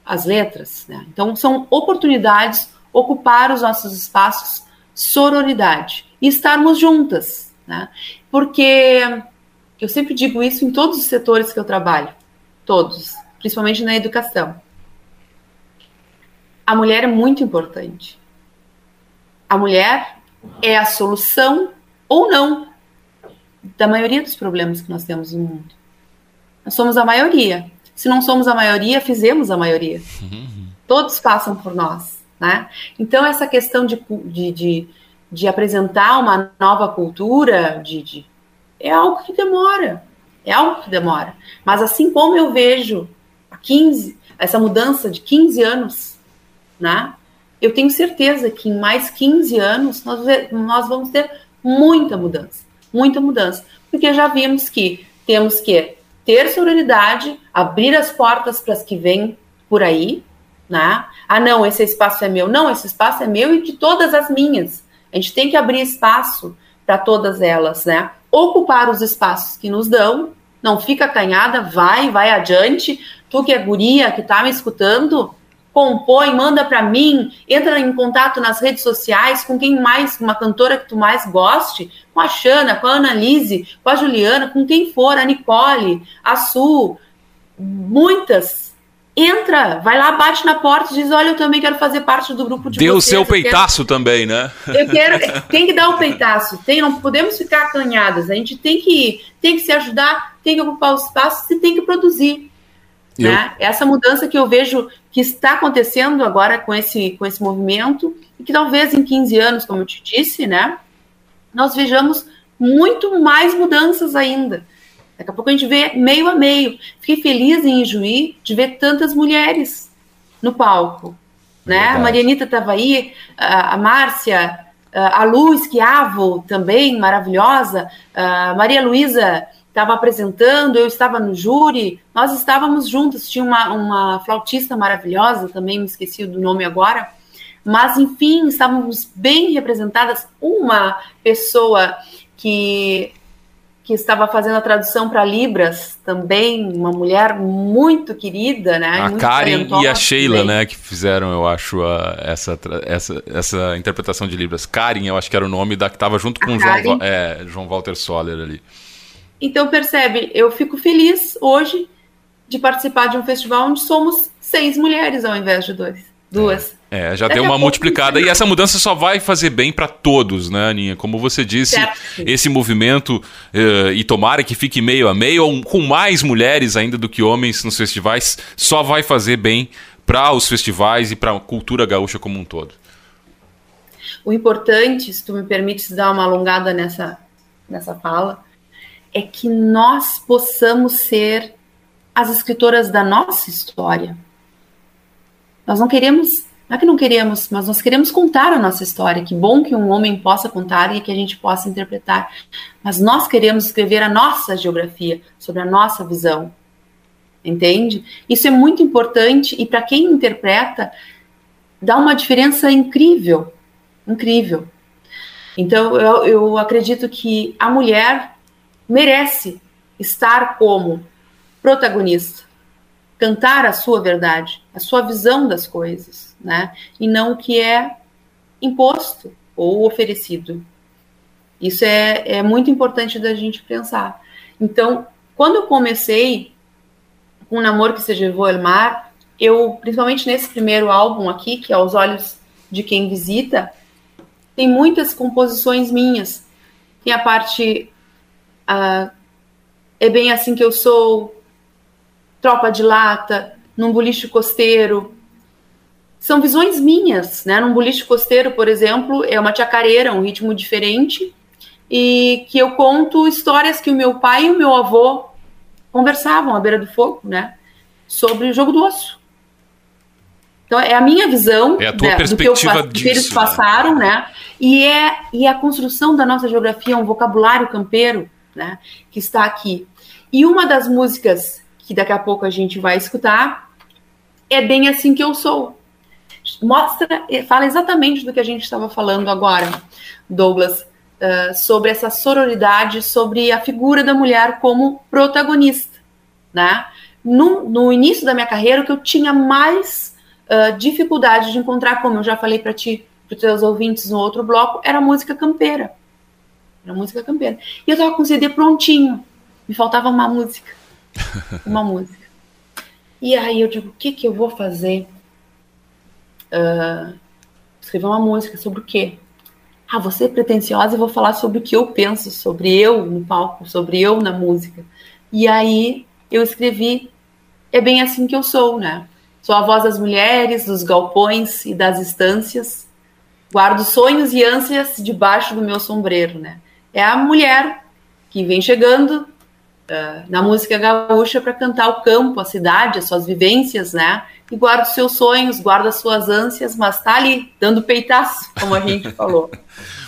as letras. Né? Então, são oportunidades ocupar os nossos espaços, sororidade e estarmos juntas. Né? Porque eu sempre digo isso em todos os setores que eu trabalho, todos, principalmente na educação. A mulher é muito importante. A mulher é a solução ou não da maioria dos problemas que nós temos no mundo. Nós somos a maioria. Se não somos a maioria, fizemos a maioria. Uhum. Todos passam por nós. Né? Então, essa questão de, de, de, de apresentar uma nova cultura de, de, é algo que demora. É algo que demora. Mas assim como eu vejo a 15, essa mudança de 15 anos, né? eu tenho certeza que em mais 15 anos nós, nós vamos ter muita mudança. Muita mudança. Porque já vimos que temos que ter sororidade, abrir as portas para as que vêm por aí, né? Ah, não, esse espaço é meu. Não, esse espaço é meu e de todas as minhas. A gente tem que abrir espaço para todas elas, né? Ocupar os espaços que nos dão, não fica acanhada, vai, vai adiante. Tu que é guria, que tá me escutando, compõe, manda para mim, entra em contato nas redes sociais com quem mais, uma cantora que tu mais goste, com a Xana, com a Annalise, com a Juliana, com quem for, a Nicole, a Su, muitas. Entra, vai lá, bate na porta e diz: Olha, eu também quero fazer parte do grupo de Deu o seu peitaço quero... também, né? Eu quero, tem que dar o peitaço, tem, não podemos ficar acanhadas, a gente tem que, tem que se ajudar, tem que ocupar os espaços e tem que produzir. Eu... Né? Essa mudança que eu vejo que está acontecendo agora com esse, com esse movimento, e que talvez em 15 anos, como eu te disse, né, nós vejamos muito mais mudanças ainda. Daqui a pouco a gente vê meio a meio. Fiquei feliz em Ijuí de ver tantas mulheres no palco. Né? A Marianita estava aí, a Márcia, a Luz Quiavo também, maravilhosa, a Maria Luísa estava apresentando, eu estava no júri, nós estávamos juntos. Tinha uma, uma flautista maravilhosa, também me esqueci do nome agora, mas enfim, estávamos bem representadas. Uma pessoa que que estava fazendo a tradução para Libras também, uma mulher muito querida, né? A Karen e a Sheila, também. né, que fizeram, eu acho, a, essa, essa, essa interpretação de Libras. Karen, eu acho que era o nome da que estava junto com o João, é, João Walter Soller ali. Então, percebe, eu fico feliz hoje de participar de um festival onde somos seis mulheres ao invés de dois, duas. É, já Daqui deu uma multiplicada. E essa mudança só vai fazer bem para todos, né, Aninha? Como você disse, certo. esse movimento, uh, e tomara que fique meio a meio, ou com mais mulheres ainda do que homens nos festivais, só vai fazer bem para os festivais e para a cultura gaúcha como um todo. O importante, se tu me permites dar uma alongada nessa, nessa fala, é que nós possamos ser as escritoras da nossa história. Nós não queremos, não é que não queremos, mas nós queremos contar a nossa história. Que bom que um homem possa contar e que a gente possa interpretar. Mas nós queremos escrever a nossa geografia, sobre a nossa visão. Entende? Isso é muito importante e para quem interpreta, dá uma diferença incrível. Incrível. Então, eu, eu acredito que a mulher merece estar como protagonista, cantar a sua verdade, a sua visão das coisas, né? E não o que é imposto ou oferecido. Isso é, é muito importante da gente pensar. Então, quando eu comecei com um namoro que se levou mar, eu, principalmente nesse primeiro álbum aqui, que é Aos Olhos de Quem Visita, tem muitas composições minhas. Tem a parte ah, é bem assim que eu sou, tropa de lata, num boliche costeiro. São visões minhas, né? Num boliche costeiro, por exemplo, é uma chacareira, um ritmo diferente, e que eu conto histórias que o meu pai e o meu avô conversavam à beira do fogo, né? Sobre o jogo do osso. Então, é a minha visão é a tua né, perspectiva do que, eu, disso, que eles né? passaram, né? né? E, é, e a construção da nossa geografia, um vocabulário campeiro, né, que está aqui. E uma das músicas que daqui a pouco a gente vai escutar é Bem Assim Que Eu Sou. Mostra, fala exatamente do que a gente estava falando agora, Douglas, uh, sobre essa sororidade, sobre a figura da mulher como protagonista, né? No, no início da minha carreira, o que eu tinha mais uh, dificuldade de encontrar, como eu já falei para ti, para os teus ouvintes no outro bloco, era música campeira. Era música campeira. E eu estava com o CD prontinho, me faltava uma música. <laughs> Uma música. E aí eu digo, o que, que eu vou fazer? Uh, escrever uma música sobre o quê? Ah, vou ser pretensiosa e vou falar sobre o que eu penso, sobre eu no palco, sobre eu na música. E aí eu escrevi É bem assim que eu sou, né? Sou a voz das mulheres, dos galpões e das estâncias. Guardo sonhos e ânsias debaixo do meu sombreiro, né? É a mulher que vem chegando na música gaúcha para cantar o campo, a cidade, as suas vivências, né? E guarda os seus sonhos, guarda as suas ânsias, mas tá ali, dando peitaço, como a gente falou. <laughs>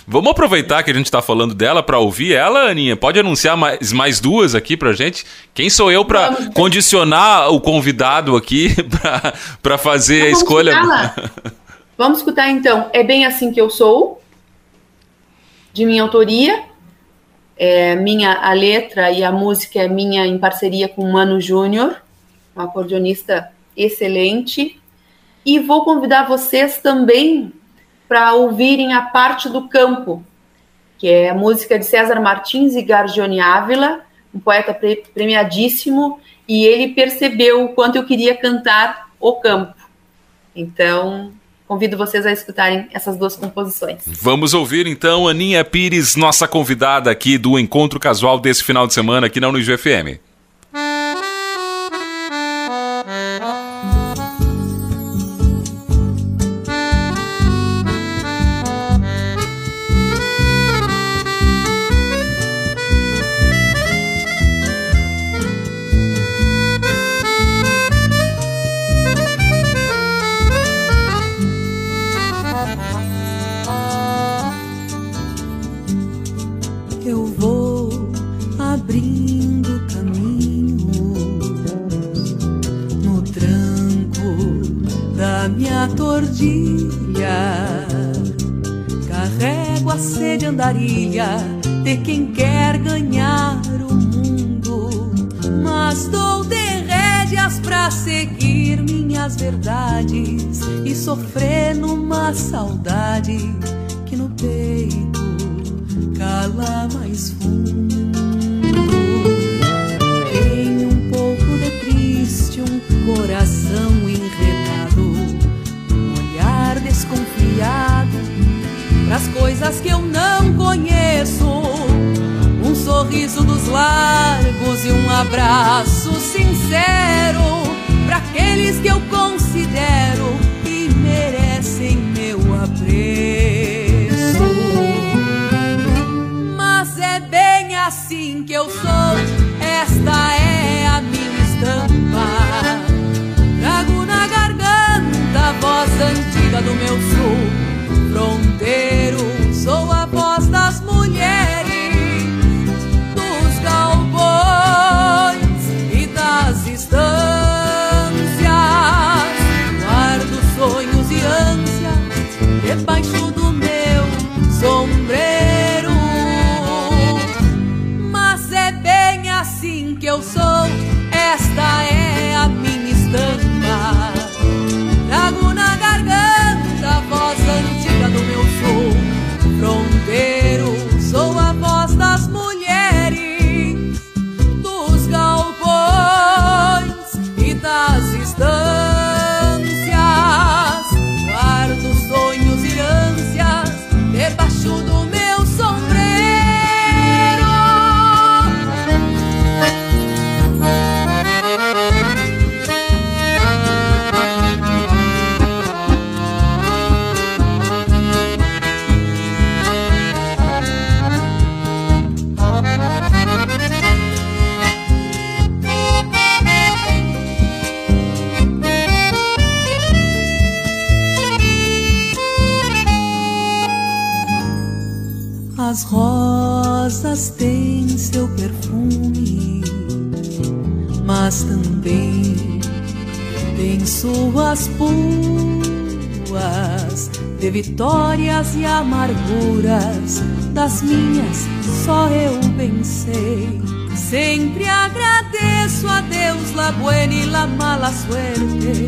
Vamos aproveitar que a gente está falando dela para ouvir ela, Aninha? Pode anunciar mais, mais duas aqui para gente? Quem sou eu para condicionar o convidado aqui <laughs> para fazer então, a escolha? vamos escutar então. É bem assim que eu sou, de minha autoria. É, minha a letra e a música é minha em parceria com Mano Júnior, um acordeonista excelente. E vou convidar vocês também para ouvirem a parte do campo, que é a música de César Martins e Gargione Ávila, um poeta pre premiadíssimo, e ele percebeu o quanto eu queria cantar o campo. Então, convido vocês a escutarem essas duas composições. Vamos ouvir então Aninha Pires, nossa convidada aqui do encontro casual desse final de semana aqui na Unijo suerte,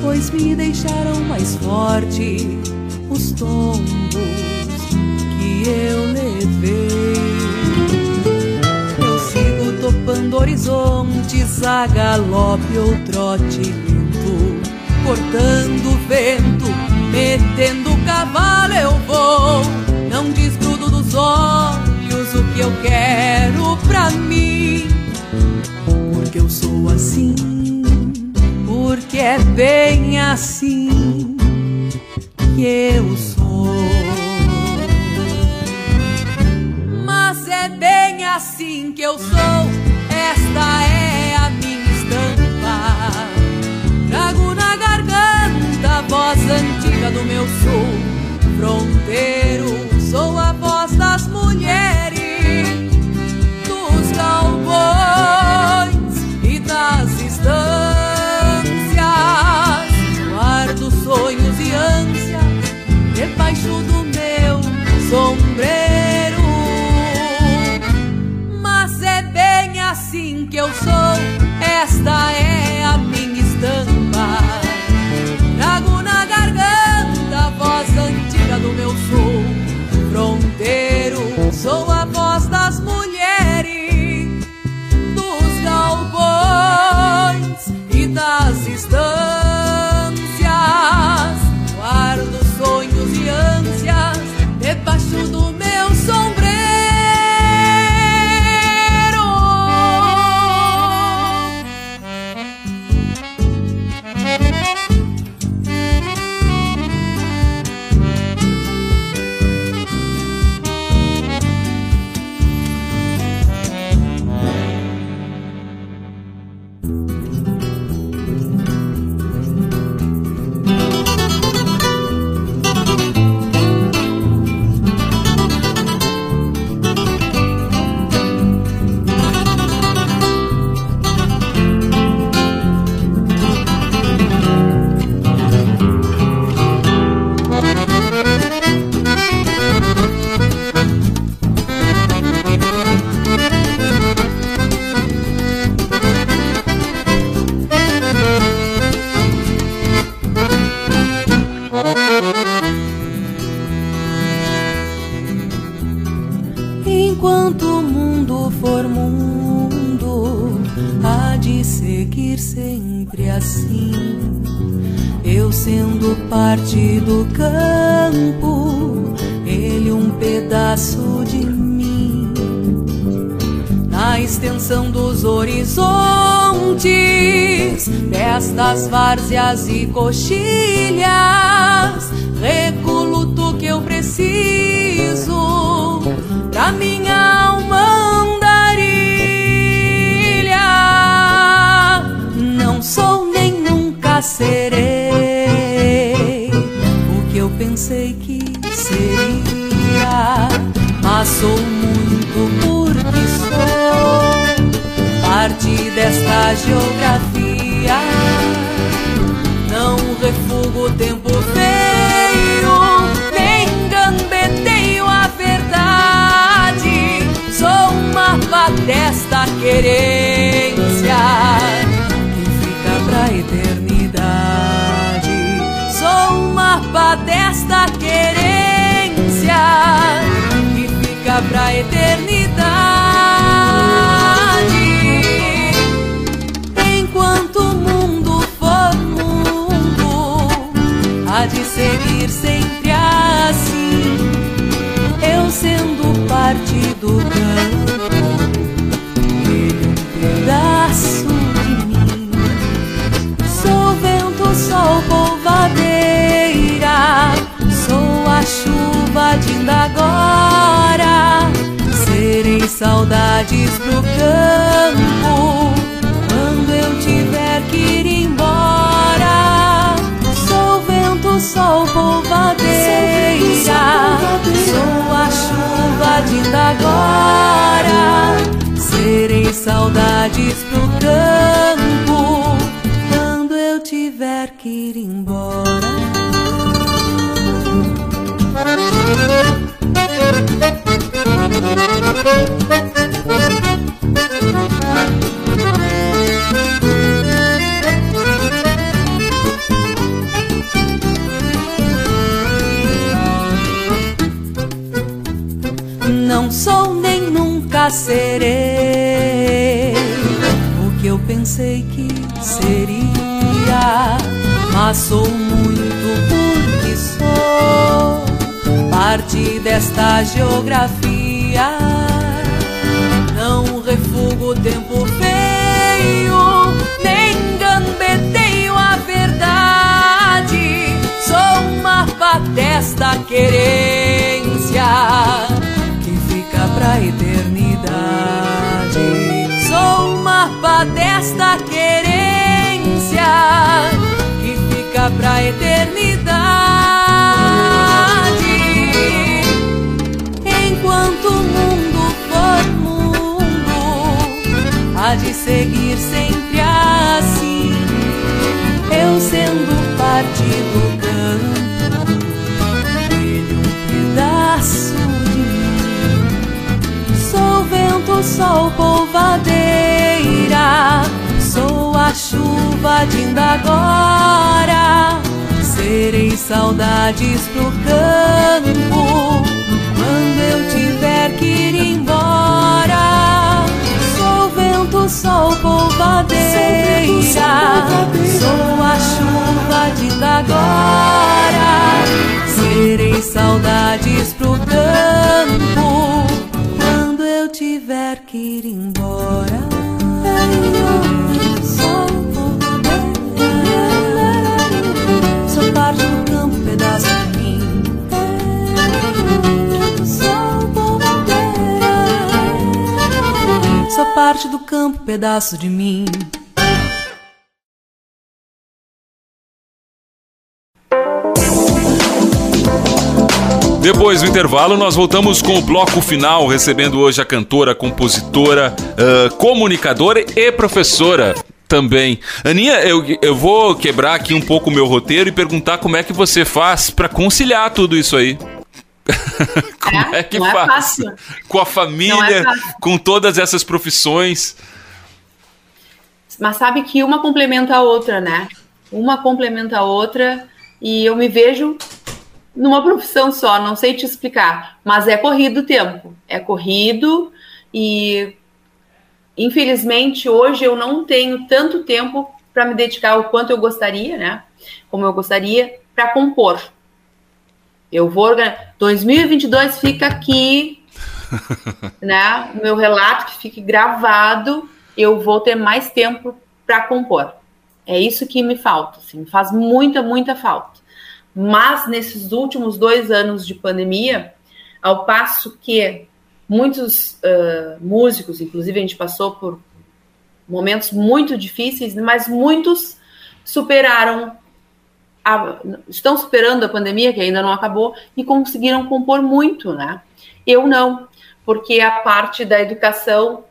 pois me deixaram mais forte os tombos que eu levei. Eu sigo topando horizontes a galope ou trote lento, cortando vento, metendo cavalo eu vou. Não desgrudo dos olhos o que eu quero do campo, ele um pedaço de mim. Na extensão dos horizontes, destas várzeas e coxilhas, recuo tudo que eu preciso pra minha alma andarilha. Não sou nem nunca serei pensei que seria, mas sou muito porque sou parte desta geografia. Não refugo o tempo feio, nem gambeteio a verdade. Sou um mapa desta querência desta querência que fica pra eternidade. Enquanto o mundo for mundo, há de seguir sempre assim. Eu sendo parte do campo, pedaço de mim. Sou vento, sol, a chuva de ainda agora. Serei saudades pro campo quando eu tiver que ir embora. Sou vento, sol, polvadeira, sou a chuva de ainda agora. Serei saudades pro campo Não sou nem nunca serei o que eu pensei que seria, mas sou muito parte desta geografia. Não refugo o tempo feio, nem gambeteio a verdade. Sou mapa desta querência que fica pra eternidade. Sou mapa desta querência que fica pra eternidade. De seguir sempre assim. Eu sendo parte do campo, ele um pedaço de mim. Sou vento, sol, polvadeira, sou a chuva de agora. Serei saudades pro campo quando eu tiver que ir embora. Sol, polvadeira, sou a chuva de agora. Serei saudades pro campo do campo, pedaço de mim. Depois do intervalo, nós voltamos com o bloco final, recebendo hoje a cantora, compositora, ah, comunicadora e professora também. Aninha, eu, eu vou quebrar aqui um pouco o meu roteiro e perguntar como é que você faz para conciliar tudo isso aí. <laughs> como é, que não é faz? fácil. Com a família, é com todas essas profissões. Mas sabe que uma complementa a outra, né? Uma complementa a outra e eu me vejo numa profissão só, não sei te explicar, mas é corrido o tempo, é corrido e infelizmente hoje eu não tenho tanto tempo para me dedicar o quanto eu gostaria, né? Como eu gostaria para compor. Eu vou organizar. 2022 fica aqui, <laughs> né? O meu relato que fique gravado. Eu vou ter mais tempo para compor. É isso que me falta, assim, faz muita, muita falta. Mas nesses últimos dois anos de pandemia, ao passo que muitos ah, músicos, inclusive a gente passou por momentos muito difíceis, mas muitos superaram, a- estão superando a pandemia, que ainda não acabou, e conseguiram compor muito, né? Eu não, porque a parte da educação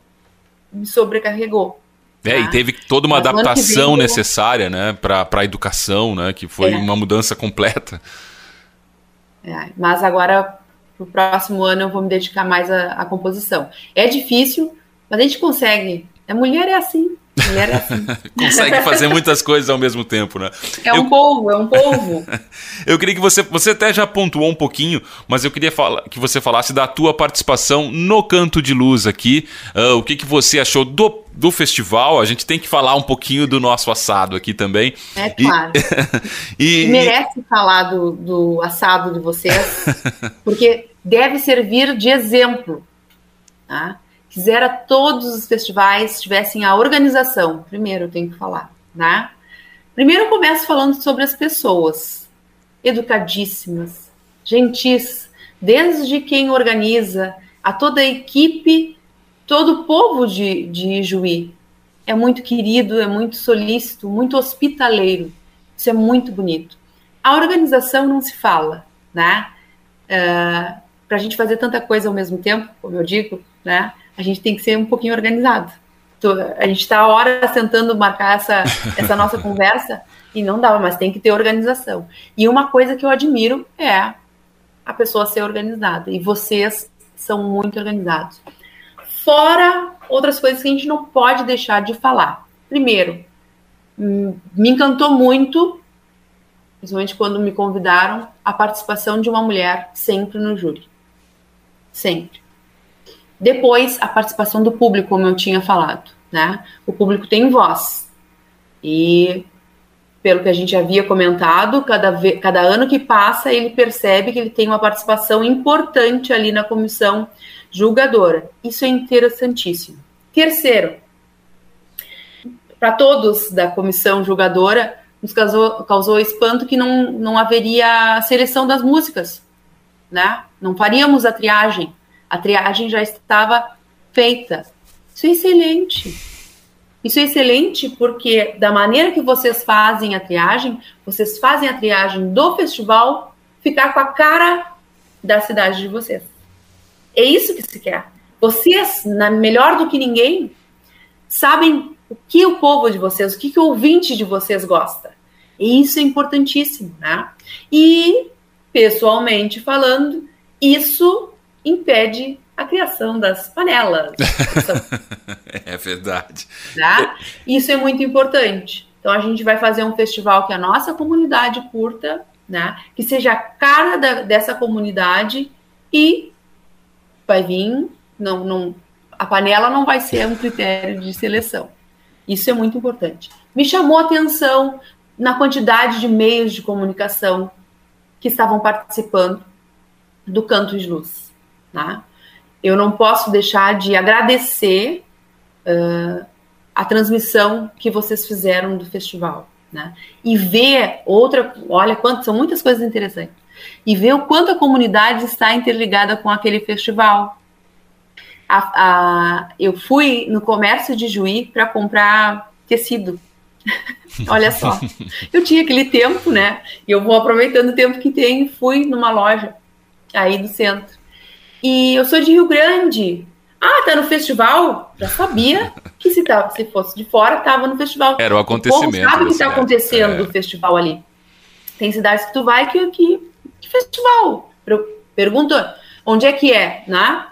me sobrecarregou. É, e tá? teve toda uma Mas adaptação vem necessária, né, para a educação, né, que foi É. uma mudança completa. É, mas agora, pro próximo ano, eu vou me dedicar mais à, à composição. É difícil, mas a gente consegue. A mulher é assim. Assim. <laughs> Consegue fazer muitas coisas ao mesmo tempo, né? É um Eu- povo, é um povo. <laughs> Eu queria que você, você até já pontuou um pouquinho, mas eu queria falar, que você falasse da tua participação no Canto de Luz aqui. Ah, o que, que você achou do, do festival? A gente tem que falar um pouquinho do nosso assado aqui também. É claro. <laughs> E, E merece falar do, do assado de vocês, porque deve servir de exemplo. Tá? Quisera todos os festivais tivessem a organização. Primeiro eu tenho que falar, né? Primeiro eu começo falando sobre as pessoas, educadíssimas, gentis, desde quem organiza, a toda a equipe, todo o povo de, de Ijuí. É muito querido, é muito solícito, muito hospitaleiro. Isso é muito bonito. A organização não se fala, né? Para a gente fazer tanta coisa ao mesmo tempo, como eu digo, né? A gente tem que ser um pouquinho organizado. A gente está horas tentando marcar essa, <laughs> essa nossa conversa e não dá, mas tem que ter organização. E uma coisa que eu admiro é a pessoa ser organizada. E vocês são muito organizados. Fora outras coisas que a gente não pode deixar de falar. Primeiro, hum, me encantou muito, principalmente quando me convidaram, a participação de uma mulher sempre no júri. Sempre. Depois, a participação do público, como eu tinha falado. Né? O público tem voz. E, pelo que a gente havia comentado, cada, cada ano que passa, ele percebe que ele tem uma participação importante ali na comissão julgadora. Isso é interessantíssimo. Terceiro, para todos da comissão julgadora, nos causou, causou espanto que não, não haveria seleção das músicas, né? Não faríamos a triagem. A triagem já estava feita. Isso é excelente. Isso é excelente porque, da maneira que vocês fazem a triagem, vocês fazem a triagem do festival ficar com a cara da cidade de vocês. É isso que se quer. Vocês, na, melhor do que ninguém, sabem o que o povo de vocês, o que, que o ouvinte de vocês gosta. E isso é importantíssimo, né? E, pessoalmente falando, isso impede a criação das panelas. <laughs> é verdade. Tá? Isso é muito importante. Então a gente vai fazer um festival que a nossa comunidade curta, né? Que seja a cara da, dessa comunidade e vai vir, não, não, a panela não vai ser um critério de seleção. Isso é muito importante. Me chamou a atenção na quantidade de meios de comunicação que estavam participando do Canto de Luz. Tá? Eu não posso deixar de agradecer uh, a transmissão que vocês fizeram do festival. Né? E ver outra, olha quanto, são muitas coisas interessantes. E ver o quanto a comunidade está interligada com aquele festival. A, a, eu fui no comércio de Juí para comprar tecido. <laughs> Olha só, eu tinha aquele tempo, né? E eu vou aproveitando o tempo que tem, fui numa loja aí do centro. E eu sou de Rio Grande. Ah, tá no festival? Já sabia que se, tava, se fosse de fora, tava no festival. Era o acontecimento. O sabe o que tá acontecendo no é. festival ali. Tem cidades que tu vai que, que, que festival? Pergunta onde é que é, né?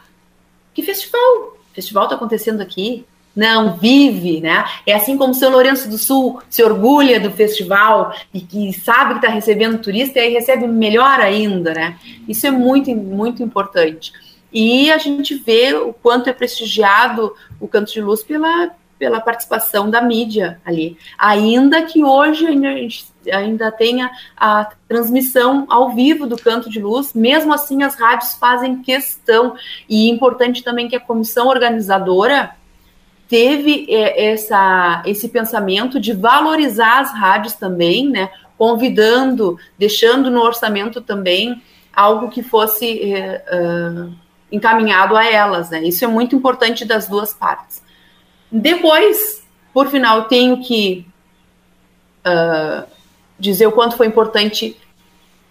Que festival? O festival tá acontecendo aqui? Não, vive, né? É assim como São Lourenço do Sul se orgulha do festival e que sabe que está recebendo turista e aí recebe melhor ainda, né? Isso é muito, muito importante. E a gente vê o quanto é prestigiado o Canto de Luz pela, pela participação da mídia ali. Ainda que hoje a gente ainda tenha a transmissão ao vivo do Canto de Luz, mesmo assim as rádios fazem questão. E importante também que a comissão organizadora teve é, essa, esse pensamento de valorizar as rádios também, né? Convidando, deixando no orçamento também algo que fosse é, uh, encaminhado a elas, né? Isso é muito importante das duas partes. Depois, por final, tenho que uh, dizer o quanto foi importante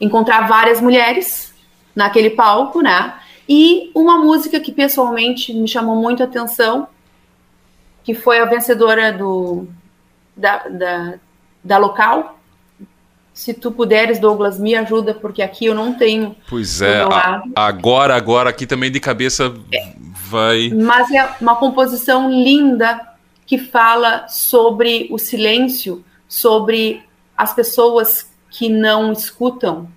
encontrar várias mulheres naquele palco, né? E uma música que pessoalmente me chamou muito a atenção, que foi a vencedora do, da, da, da local. Se tu puderes, Douglas, me ajuda, porque aqui eu não tenho. Pois é, a, agora, agora, aqui também de cabeça é. vai. Mas é uma composição linda que fala sobre o silêncio, sobre as pessoas que não escutam.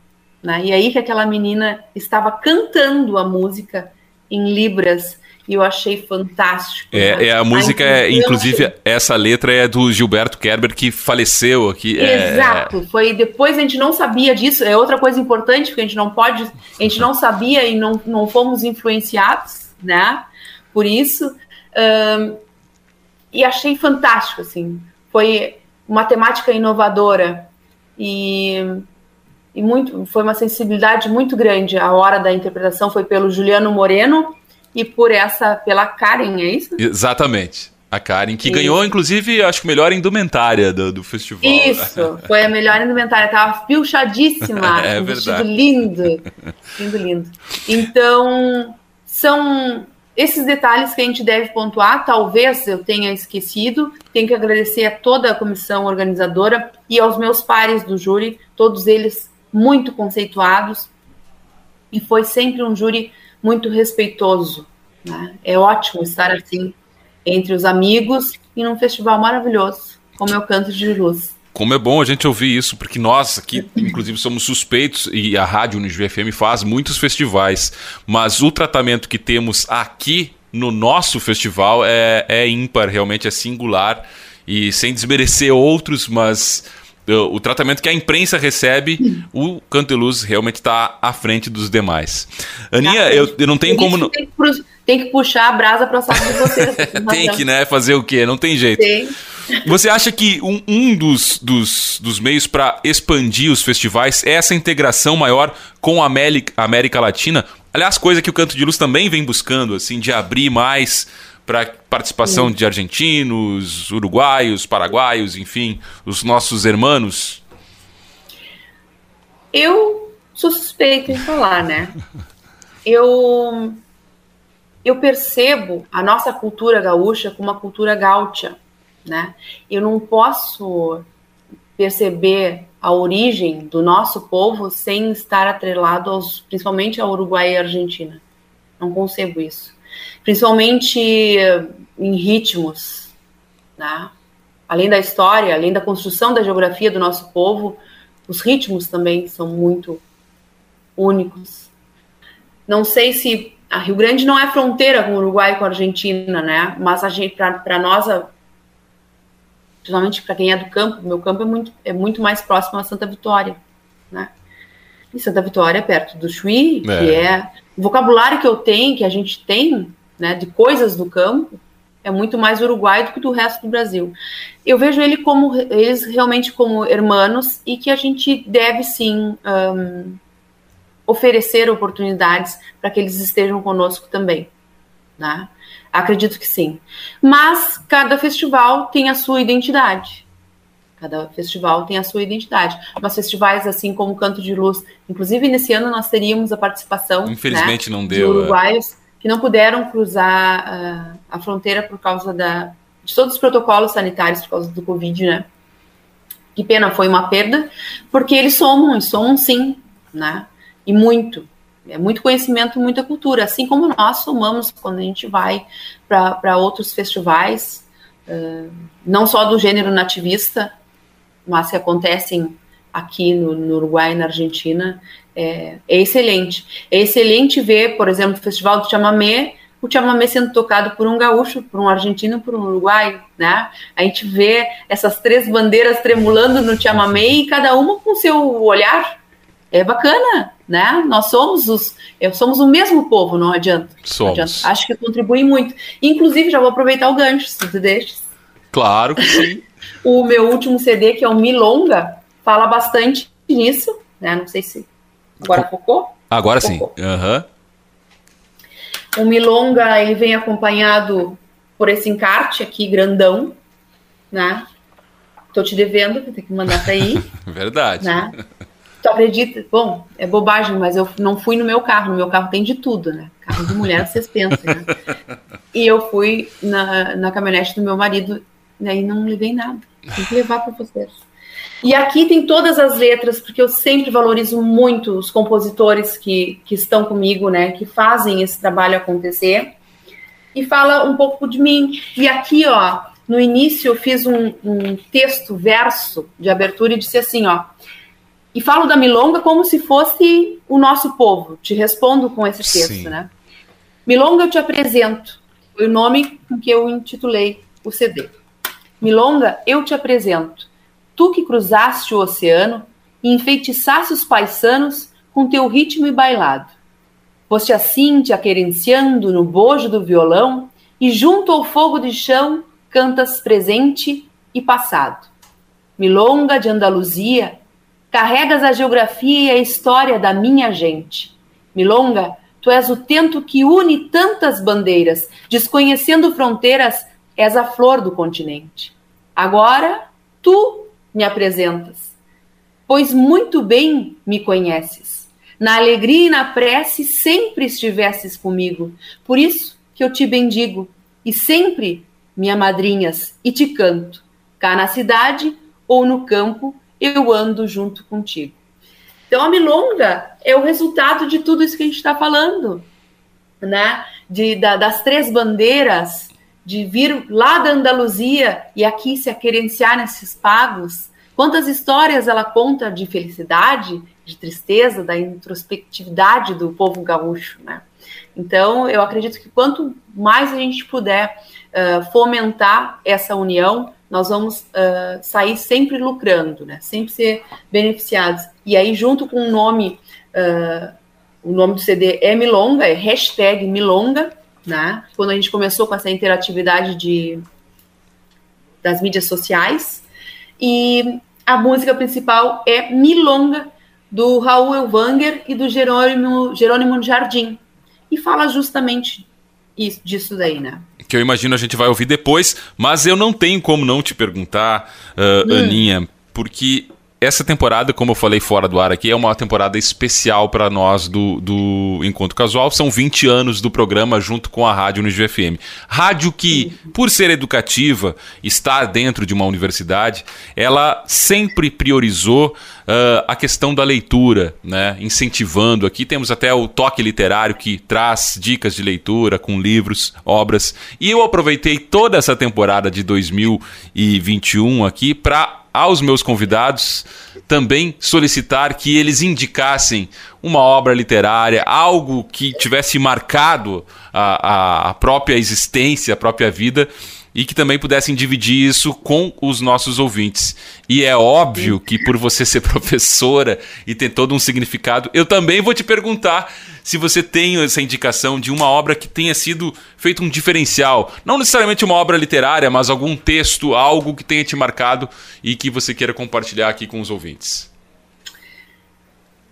Né? E aí que aquela menina estava cantando a música em Libras e eu achei fantástico. É, né? é a música, a é, inclusive, essa letra é do Gilberto Kerber, que faleceu aqui. É, Exato, é... foi depois a gente não sabia disso, é outra coisa importante, porque a gente não pode, a gente não sabia e não, não fomos influenciados, né, por isso, um, e achei fantástico, assim, foi uma temática inovadora e e muito, foi uma sensibilidade muito grande. A hora da interpretação foi pelo Juliano Moreno, e por essa, pela Karen, é isso? Exatamente. A Karen, que isso. ganhou, inclusive, acho que melhor indumentária do, do festival. Isso, foi a melhor indumentária, tava <laughs> pilchadíssima, é um verdade. lindo, lindo, lindo. Então, são esses detalhes que a gente deve pontuar, talvez eu tenha esquecido, tenho que agradecer a toda a comissão organizadora e aos meus pares do júri, todos eles muito conceituados, e foi sempre um júri muito respeitoso. Né? É ótimo estar assim entre os amigos e num festival maravilhoso, como é o Canto de Luz. Como é bom a gente ouvir isso, porque nós aqui, inclusive, somos suspeitos e a Rádio Unijuí FM faz muitos festivais, mas o tratamento que temos aqui no nosso festival é, é ímpar, realmente é singular e sem desmerecer outros, mas o tratamento que a imprensa recebe, o Canto de Luz realmente está à frente dos demais. Aninha, eu, eu não tenho como. Não... Tem, que, tem que puxar a brasa para o saco de vocês. <laughs> tem que, né? Fazer o quê? Não tem jeito. Tem. Você acha que um, um dos, dos, dos meios para expandir os festivais é essa integração maior com a América, América Latina? Aliás, coisa que o Canto de Luz também vem buscando, assim, de abrir mais para participação Sim. de argentinos, uruguaios, paraguaios, enfim, os nossos irmãos? Eu sou suspeito em falar, né? <laughs> Eu eu percebo a nossa cultura gaúcha como uma cultura gaúcha, né? Eu não posso perceber a origem do nosso povo sem estar atrelado aos, principalmente ao Uruguai e à Argentina. Não concebo isso principalmente em ritmos, né? Além da história, além da construção da geografia do nosso povo, os ritmos também são muito únicos. Não sei se a Rio Grande não é fronteira com o Uruguai e com a Argentina, né? Mas a gente, para nós, principalmente para quem é do campo, meu campo é muito, é muito mais próximo a Santa Vitória, né? E Santa Vitória é perto do Chuí, é. que é o vocabulário que eu tenho, que a gente tem, né, de coisas do campo, é muito mais uruguai do que do resto do Brasil. Eu vejo ele como eles realmente como hermanos e que a gente deve sim um, oferecer oportunidades para que eles estejam conosco também. Né? Acredito que sim. Mas cada festival tem a sua identidade. Cada festival tem a sua identidade. Mas festivais assim como Canto de Luz, inclusive nesse ano nós teríamos a participação. Infelizmente né, não deu. De é. uruguaios que não puderam cruzar uh, a fronteira por causa da, de todos os protocolos sanitários por causa do Covid, né? Que pena, foi uma perda, porque eles somam, e somam sim, né? E muito. É muito conhecimento, muita cultura. Assim como nós somamos quando a gente vai para outros festivais, uh, não só do gênero nativista, mas que acontecem aqui no, no Uruguai e na Argentina, é, é, excelente. É excelente ver, por exemplo, o Festival do Chamamé, o chamamé sendo tocado por um gaúcho, por um argentino, por um uruguaio, né? A gente vê essas três bandeiras tremulando no chamamé e cada uma com seu olhar. É bacana, né? Nós somos os, é, somos o mesmo povo, não adianta. Somos. Não adianta. Acho que contribui muito. Inclusive, já vou aproveitar o gancho, se tu deixas. Claro que sim. O meu último CD, que é o Milonga, fala bastante nisso, né? Não sei se Agora focou? Agora focou. sim. Uhum. O Milonga ele vem acompanhado por esse encarte aqui grandão, né? Tô te devendo, vou ter que mandar para aí. <laughs> Verdade. Né? Tu acredita? Bom, é bobagem, mas eu não fui no meu carro. No meu carro tem de tudo, né? Carro de mulher, vocês pensam, né? <laughs> E eu fui na, na caminhonete do meu marido, né? E não levei nada. Tem que levar para vocês. E aqui tem todas as letras, porque eu sempre valorizo muito os compositores que, que estão comigo, né, que fazem esse trabalho acontecer. E fala um pouco de mim. E aqui, ó, no início eu fiz um, um texto, verso de abertura e disse assim, ó. E falo da Milonga como se fosse o nosso povo. Te respondo com esse texto, Sim. né? Milonga eu te apresento. Foi o nome com que eu intitulei o CD. Milonga eu te apresento tu que cruzaste o oceano e enfeitiçaste os paisanos com teu ritmo e bailado. Foste assim te aquerenciando no bojo do violão e junto ao fogo de chão cantas presente e passado. Milonga de Andaluzia, carregas a geografia e a história da minha gente. Milonga, tu és o tento que une tantas bandeiras, desconhecendo fronteiras, és a flor do continente. Agora, tu me apresentas, pois muito bem me conheces. Na alegria e na prece sempre estivesses comigo, por isso que eu te bendigo e sempre me amadrinhas e te canto. Cá na cidade ou no campo, eu ando junto contigo. Então a milonga é o resultado de tudo isso que a gente está falando. né, de, da, das três bandeiras, de vir lá da Andaluzia e aqui se aquerenciar nesses pagos. Quantas histórias ela conta de felicidade, de tristeza, da introspectividade do povo gaúcho, né? Então, eu acredito que quanto mais a gente puder uh, fomentar essa união, nós vamos uh, sair sempre lucrando, né? Sempre ser beneficiados. E aí, junto com o nome, uh, o nome do CD é Milonga, é hashtag Milonga, né? Quando a gente começou com essa interatividade de, das mídias sociais. E a música principal é Milonga, do Raul Elvanger e do Jerônimo, Jerônimo Jardim. E fala justamente isso, disso daí, né? Que eu imagino a gente vai ouvir depois, mas eu não tenho como não te perguntar, uh, hum. Aninha, porque essa temporada, como eu falei fora do ar aqui, é uma temporada especial para nós do, do Encontro Casual. São 20 anos do programa junto com a rádio no GFM. Rádio que, por ser educativa, estar dentro de uma universidade, ela sempre priorizou uh, a questão da leitura, né? incentivando. Aqui temos até o Toque Literário que traz dicas de leitura com livros, obras. E eu aproveitei toda essa temporada de 2021 aqui para aos meus convidados também solicitar que eles indicassem uma obra literária, algo que tivesse marcado a, a própria existência, a própria vida e que também pudessem dividir isso com os nossos ouvintes. E é óbvio que por você ser <laughs> professora e ter todo um significado, eu também vou te perguntar se você tem essa indicação de uma obra que tenha sido feito um diferencial, não necessariamente uma obra literária, mas algum texto, algo que tenha te marcado e que você queira compartilhar aqui com os ouvintes.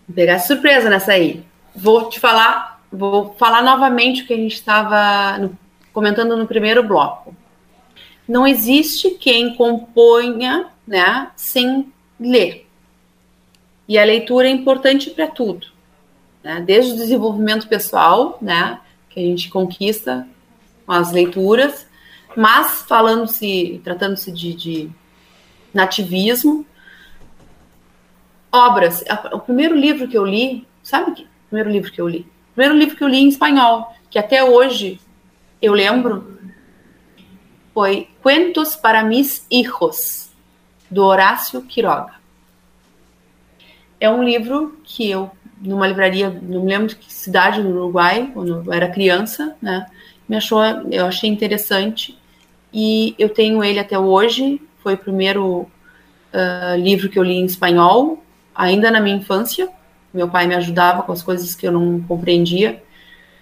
Vou pegar surpresa nessa aí. Vou te falar, vou falar novamente o que a gente estava comentando no primeiro bloco não existe quem componha né, sem ler. E a leitura é importante para tudo, né? desde o desenvolvimento pessoal, né, que a gente conquista com as leituras, mas falando-se, tratando-se de, de nativismo, obras. O primeiro livro que eu li, sabe que? O primeiro livro que eu li? O primeiro livro que eu li em espanhol, que até hoje eu lembro, foi Cuentos para mis hijos, do Horácio Quiroga. É um livro que eu, numa livraria, não me lembro de que cidade no Uruguai, quando eu era criança, né, me achou, eu achei interessante e eu tenho ele até hoje. Foi o primeiro uh, livro que eu li em espanhol, ainda na minha infância. Meu pai me ajudava com as coisas que eu não compreendia,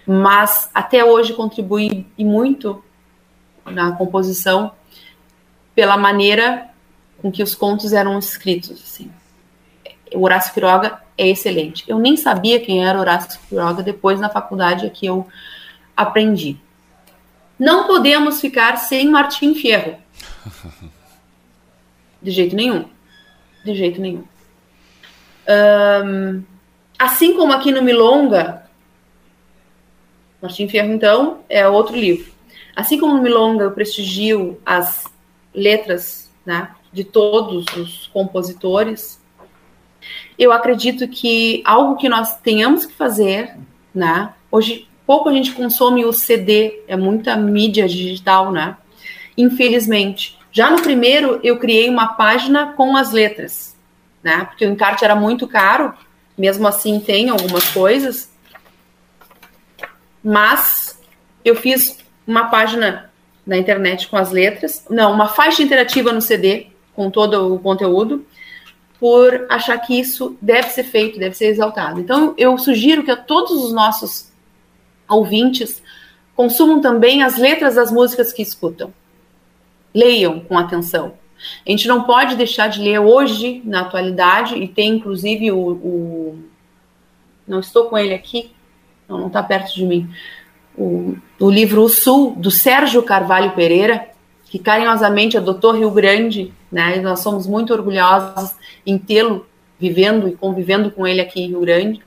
mas até hoje contribui muito na composição pela maneira com que os contos eram escritos. Assim. O Horácio Quiroga é excelente. Eu nem sabia quem era Horácio Quiroga depois na faculdade é que eu aprendi. Não podemos ficar sem Martim Fierro. <laughs> De jeito nenhum. De jeito nenhum. Um, assim como aqui no Milonga, Martim Fierro, então, é outro livro. Assim como no Milonga eu prestigio as letras né, de todos os compositores, eu acredito que algo que nós tenhamos que fazer, né? Hoje pouco a gente consome o CD, é muita mídia digital, né? Infelizmente. Já no primeiro eu criei uma página com as letras, né? Porque o encarte era muito caro, mesmo assim tem algumas coisas. Mas eu fiz uma página na internet com as letras, não, uma faixa interativa no CD com todo o conteúdo, por achar que isso deve ser feito, deve ser exaltado. Então, eu sugiro que todos os nossos ouvintes consumam também as letras das músicas que escutam. Leiam com atenção. A gente não pode deixar de ler hoje, na atualidade, e tem inclusive o. o não estou com ele aqui, não está perto de mim o, o livro O Sul, do Sérgio Carvalho Pereira, que carinhosamente adotou Rio Grande, né? E nós somos muito orgulhosos em tê-lo vivendo e convivendo com ele aqui em Rio Grande,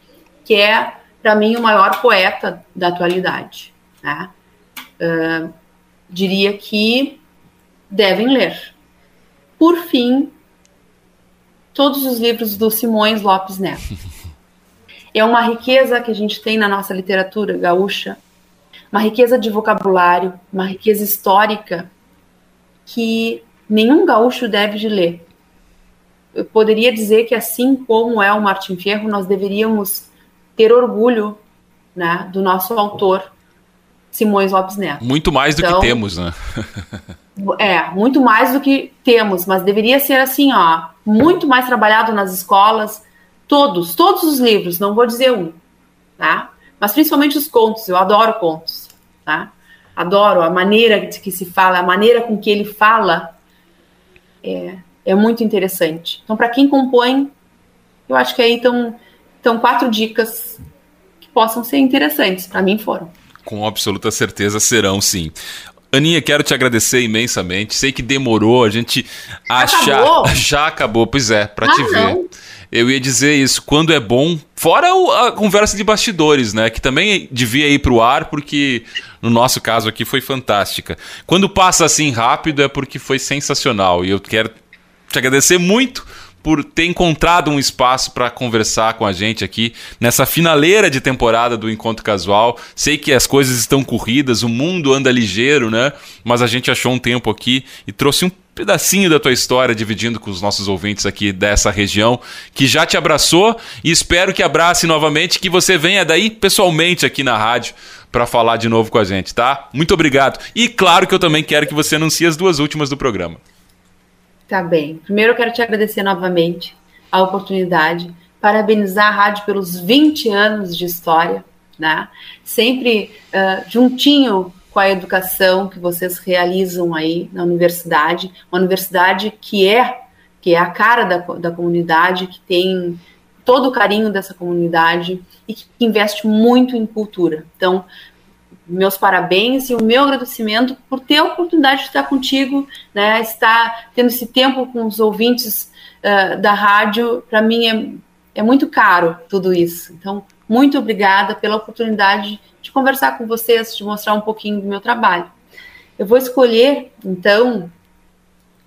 que é, para mim, o maior poeta da atualidade. Né? Uh, diria que devem ler. Por fim, todos os livros do Simões Lopes Neto. <laughs> É uma riqueza que a gente tem na nossa literatura gaúcha uma riqueza de vocabulário, uma riqueza histórica que nenhum gaúcho deve de ler. Eu poderia dizer que assim como é o Martin Fierro, nós deveríamos ter orgulho né, do nosso autor, Simões Lopes Neto. Muito mais do então, que temos, né? é, muito mais do que temos, mas deveria ser assim, ó, muito mais trabalhado nas escolas, todos, todos os livros, não vou dizer um, tá? Mas principalmente os contos, eu adoro contos, tá? Adoro a maneira que se fala, a maneira com que ele fala é, é muito interessante. Então, para quem compõe, eu acho que aí estão, quatro dicas que possam ser interessantes, para mim foram. Com absoluta certeza serão, sim. Aninha, quero te agradecer imensamente. Sei que demorou a gente achar. Acabou? <laughs> Já acabou, pois é, para ah, te ver. Não. Eu ia dizer isso, quando é bom, fora a conversa de bastidores, né? Que também devia ir pro ar, porque no nosso caso aqui foi fantástica. Quando passa assim rápido é porque foi sensacional. E eu quero te agradecer muito por ter encontrado um espaço para conversar com a gente aqui nessa finaleira de temporada do Encontro Casual. Sei que as coisas estão corridas, o mundo anda ligeiro, né? Mas a gente achou um tempo aqui e trouxe um pedacinho da tua história dividindo com os nossos ouvintes aqui dessa região que já te abraçou e espero que abrace novamente, que você venha daí pessoalmente aqui na rádio para falar de novo com a gente, tá? Muito obrigado. E claro que eu também quero que você anuncie as duas últimas do programa. Tá bem. Primeiro eu quero te agradecer novamente a oportunidade, parabenizar a rádio pelos 20 anos de história, né? Sempre uh, juntinho com a educação que vocês realizam aí na universidade, uma universidade que é que é a cara da, da comunidade, que tem todo o carinho dessa comunidade e que investe muito em cultura. Então, meus parabéns e o meu agradecimento por ter a oportunidade de estar contigo, né, estar tendo esse tempo com os ouvintes uh, da rádio, para mim é, é muito caro tudo isso. Então, muito obrigada pela oportunidade de conversar com vocês, de mostrar um pouquinho do meu trabalho. Eu vou escolher, então,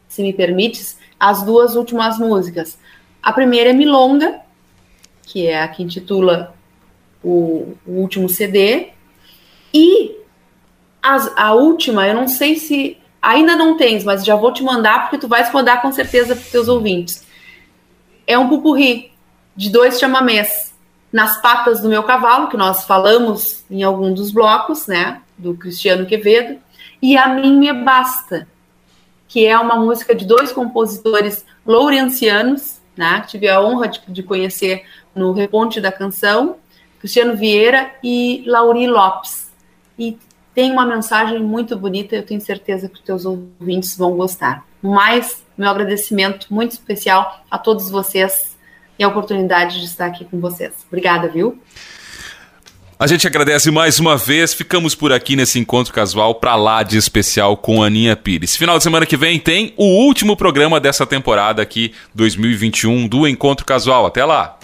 se me permites, as duas últimas músicas. A primeira é Milonga, que é a que intitula o, o último CD, e as, a última, eu não sei se ainda não tens, mas já vou te mandar porque tu vais mandar com certeza para os teus ouvintes. É um pupurri de dois chamamés. Nas patas do meu cavalo, que nós falamos em algum dos blocos, né, do Cristiano Quevedo, e A Mim Me Basta, que é uma música de dois compositores lourencianos, né, tive a honra de, de conhecer no Reponte da Canção, Cristiano Vieira e Lauri Lopes e tem uma mensagem muito bonita, eu tenho certeza que os teus ouvintes vão gostar. Mais meu agradecimento muito especial a todos vocês e a oportunidade de estar aqui com vocês. Obrigada, viu? A gente agradece mais uma vez. Ficamos por aqui nesse encontro casual para lá de especial com Aninha Pires. Final de semana que vem tem o último programa dessa temporada aqui 2021 do Encontro Casual. Até lá.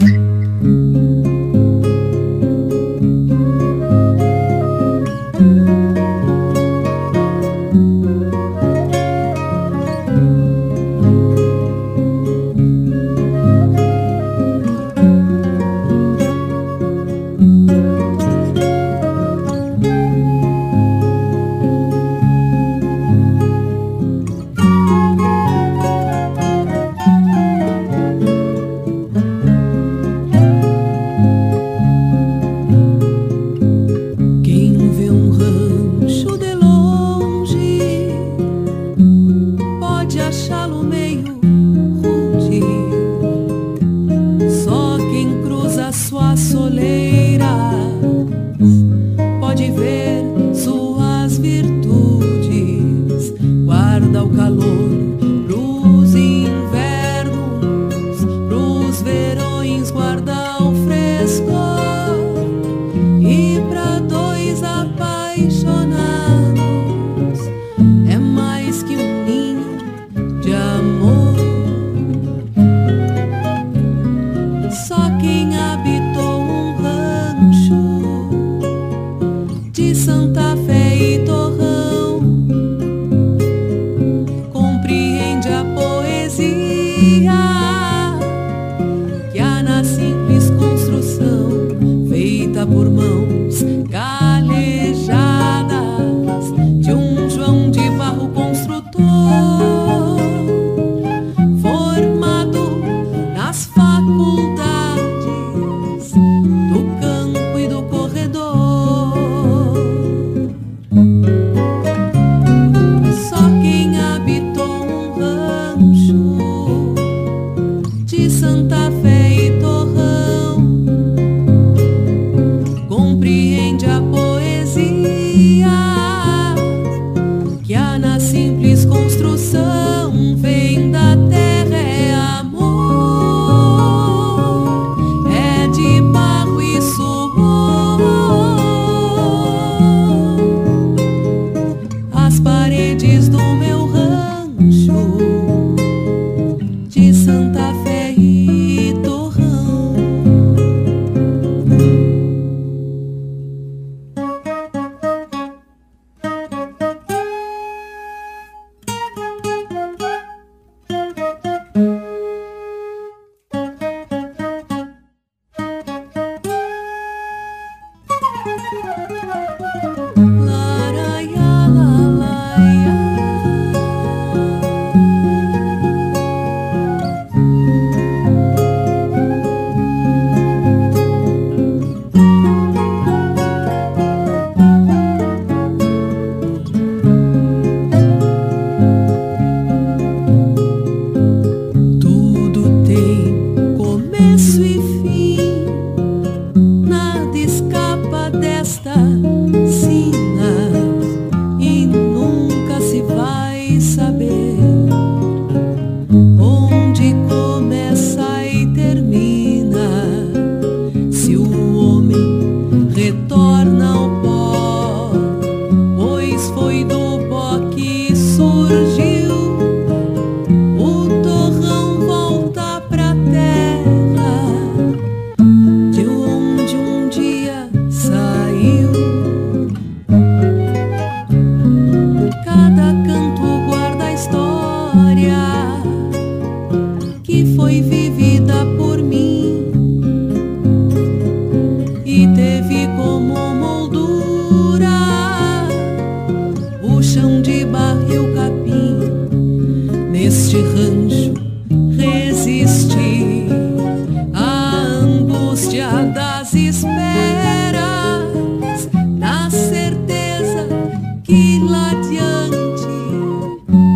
vida te antes,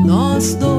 nós dois.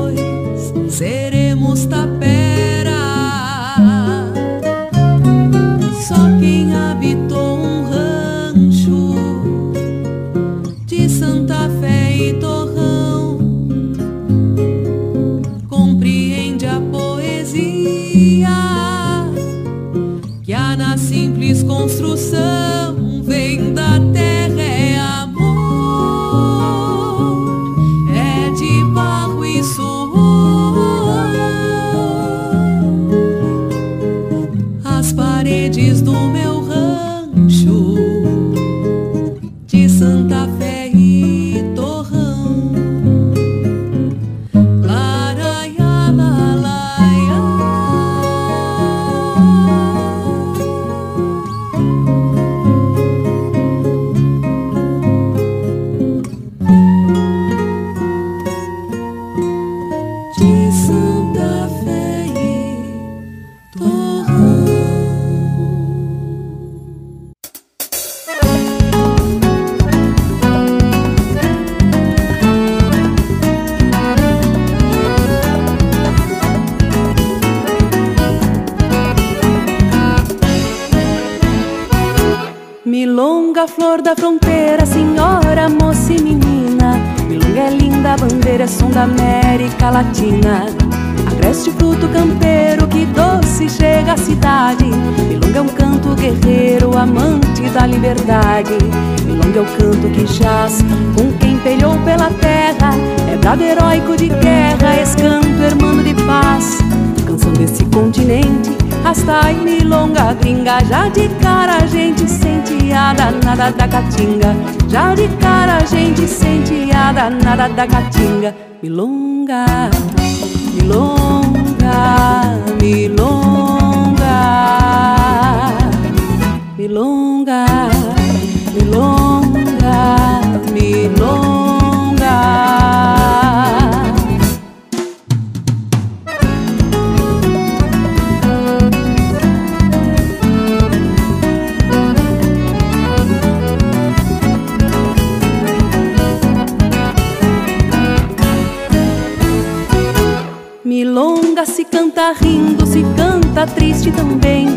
Canta rindo, se canta triste também.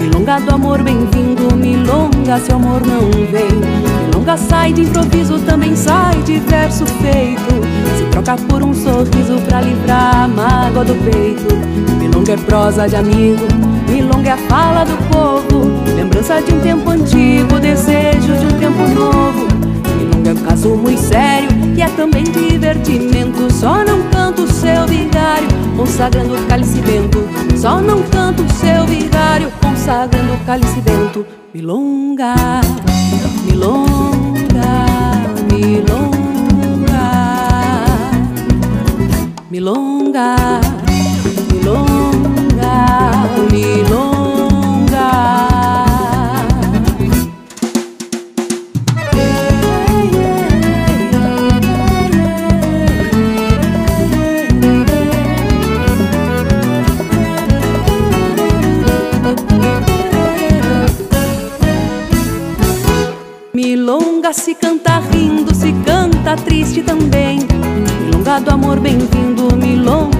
Milonga do amor, bem-vindo, milonga se o amor não vem. Milonga sai de improviso, também sai de verso feito. Se troca por um sorriso pra livrar a mágoa do peito. Milonga é prosa de amigo, milonga é a fala do povo. Lembrança de um tempo antigo, desejo de um tempo novo. Caso muito sério e é também divertimento. Só não canto o seu vigário consagrando o cálice bento. Só não canto o seu vigário, consagrando o cálice bento. Milonga, milonga, milonga, milonga, milonga,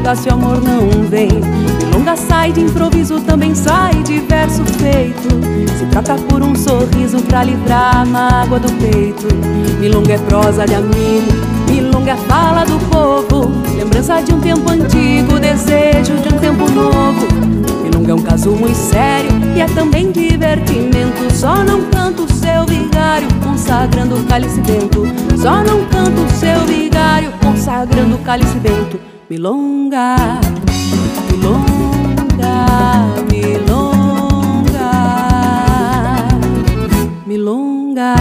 Milonga se o amor não vem. Milonga sai de improviso, também sai de verso feito. Se troca por um sorriso pra livrar a mágoa do peito. Milonga é prosa de amigo, milonga é fala do povo. Lembrança de um tempo antigo, desejo de um tempo novo. Milonga é um caso muito sério e é também divertimento. Só não canto o seu vigário consagrando o cálice bento. Só não canto o seu vigário, consagrando o cálice bento. Milonga, milonga, milonga, milonga,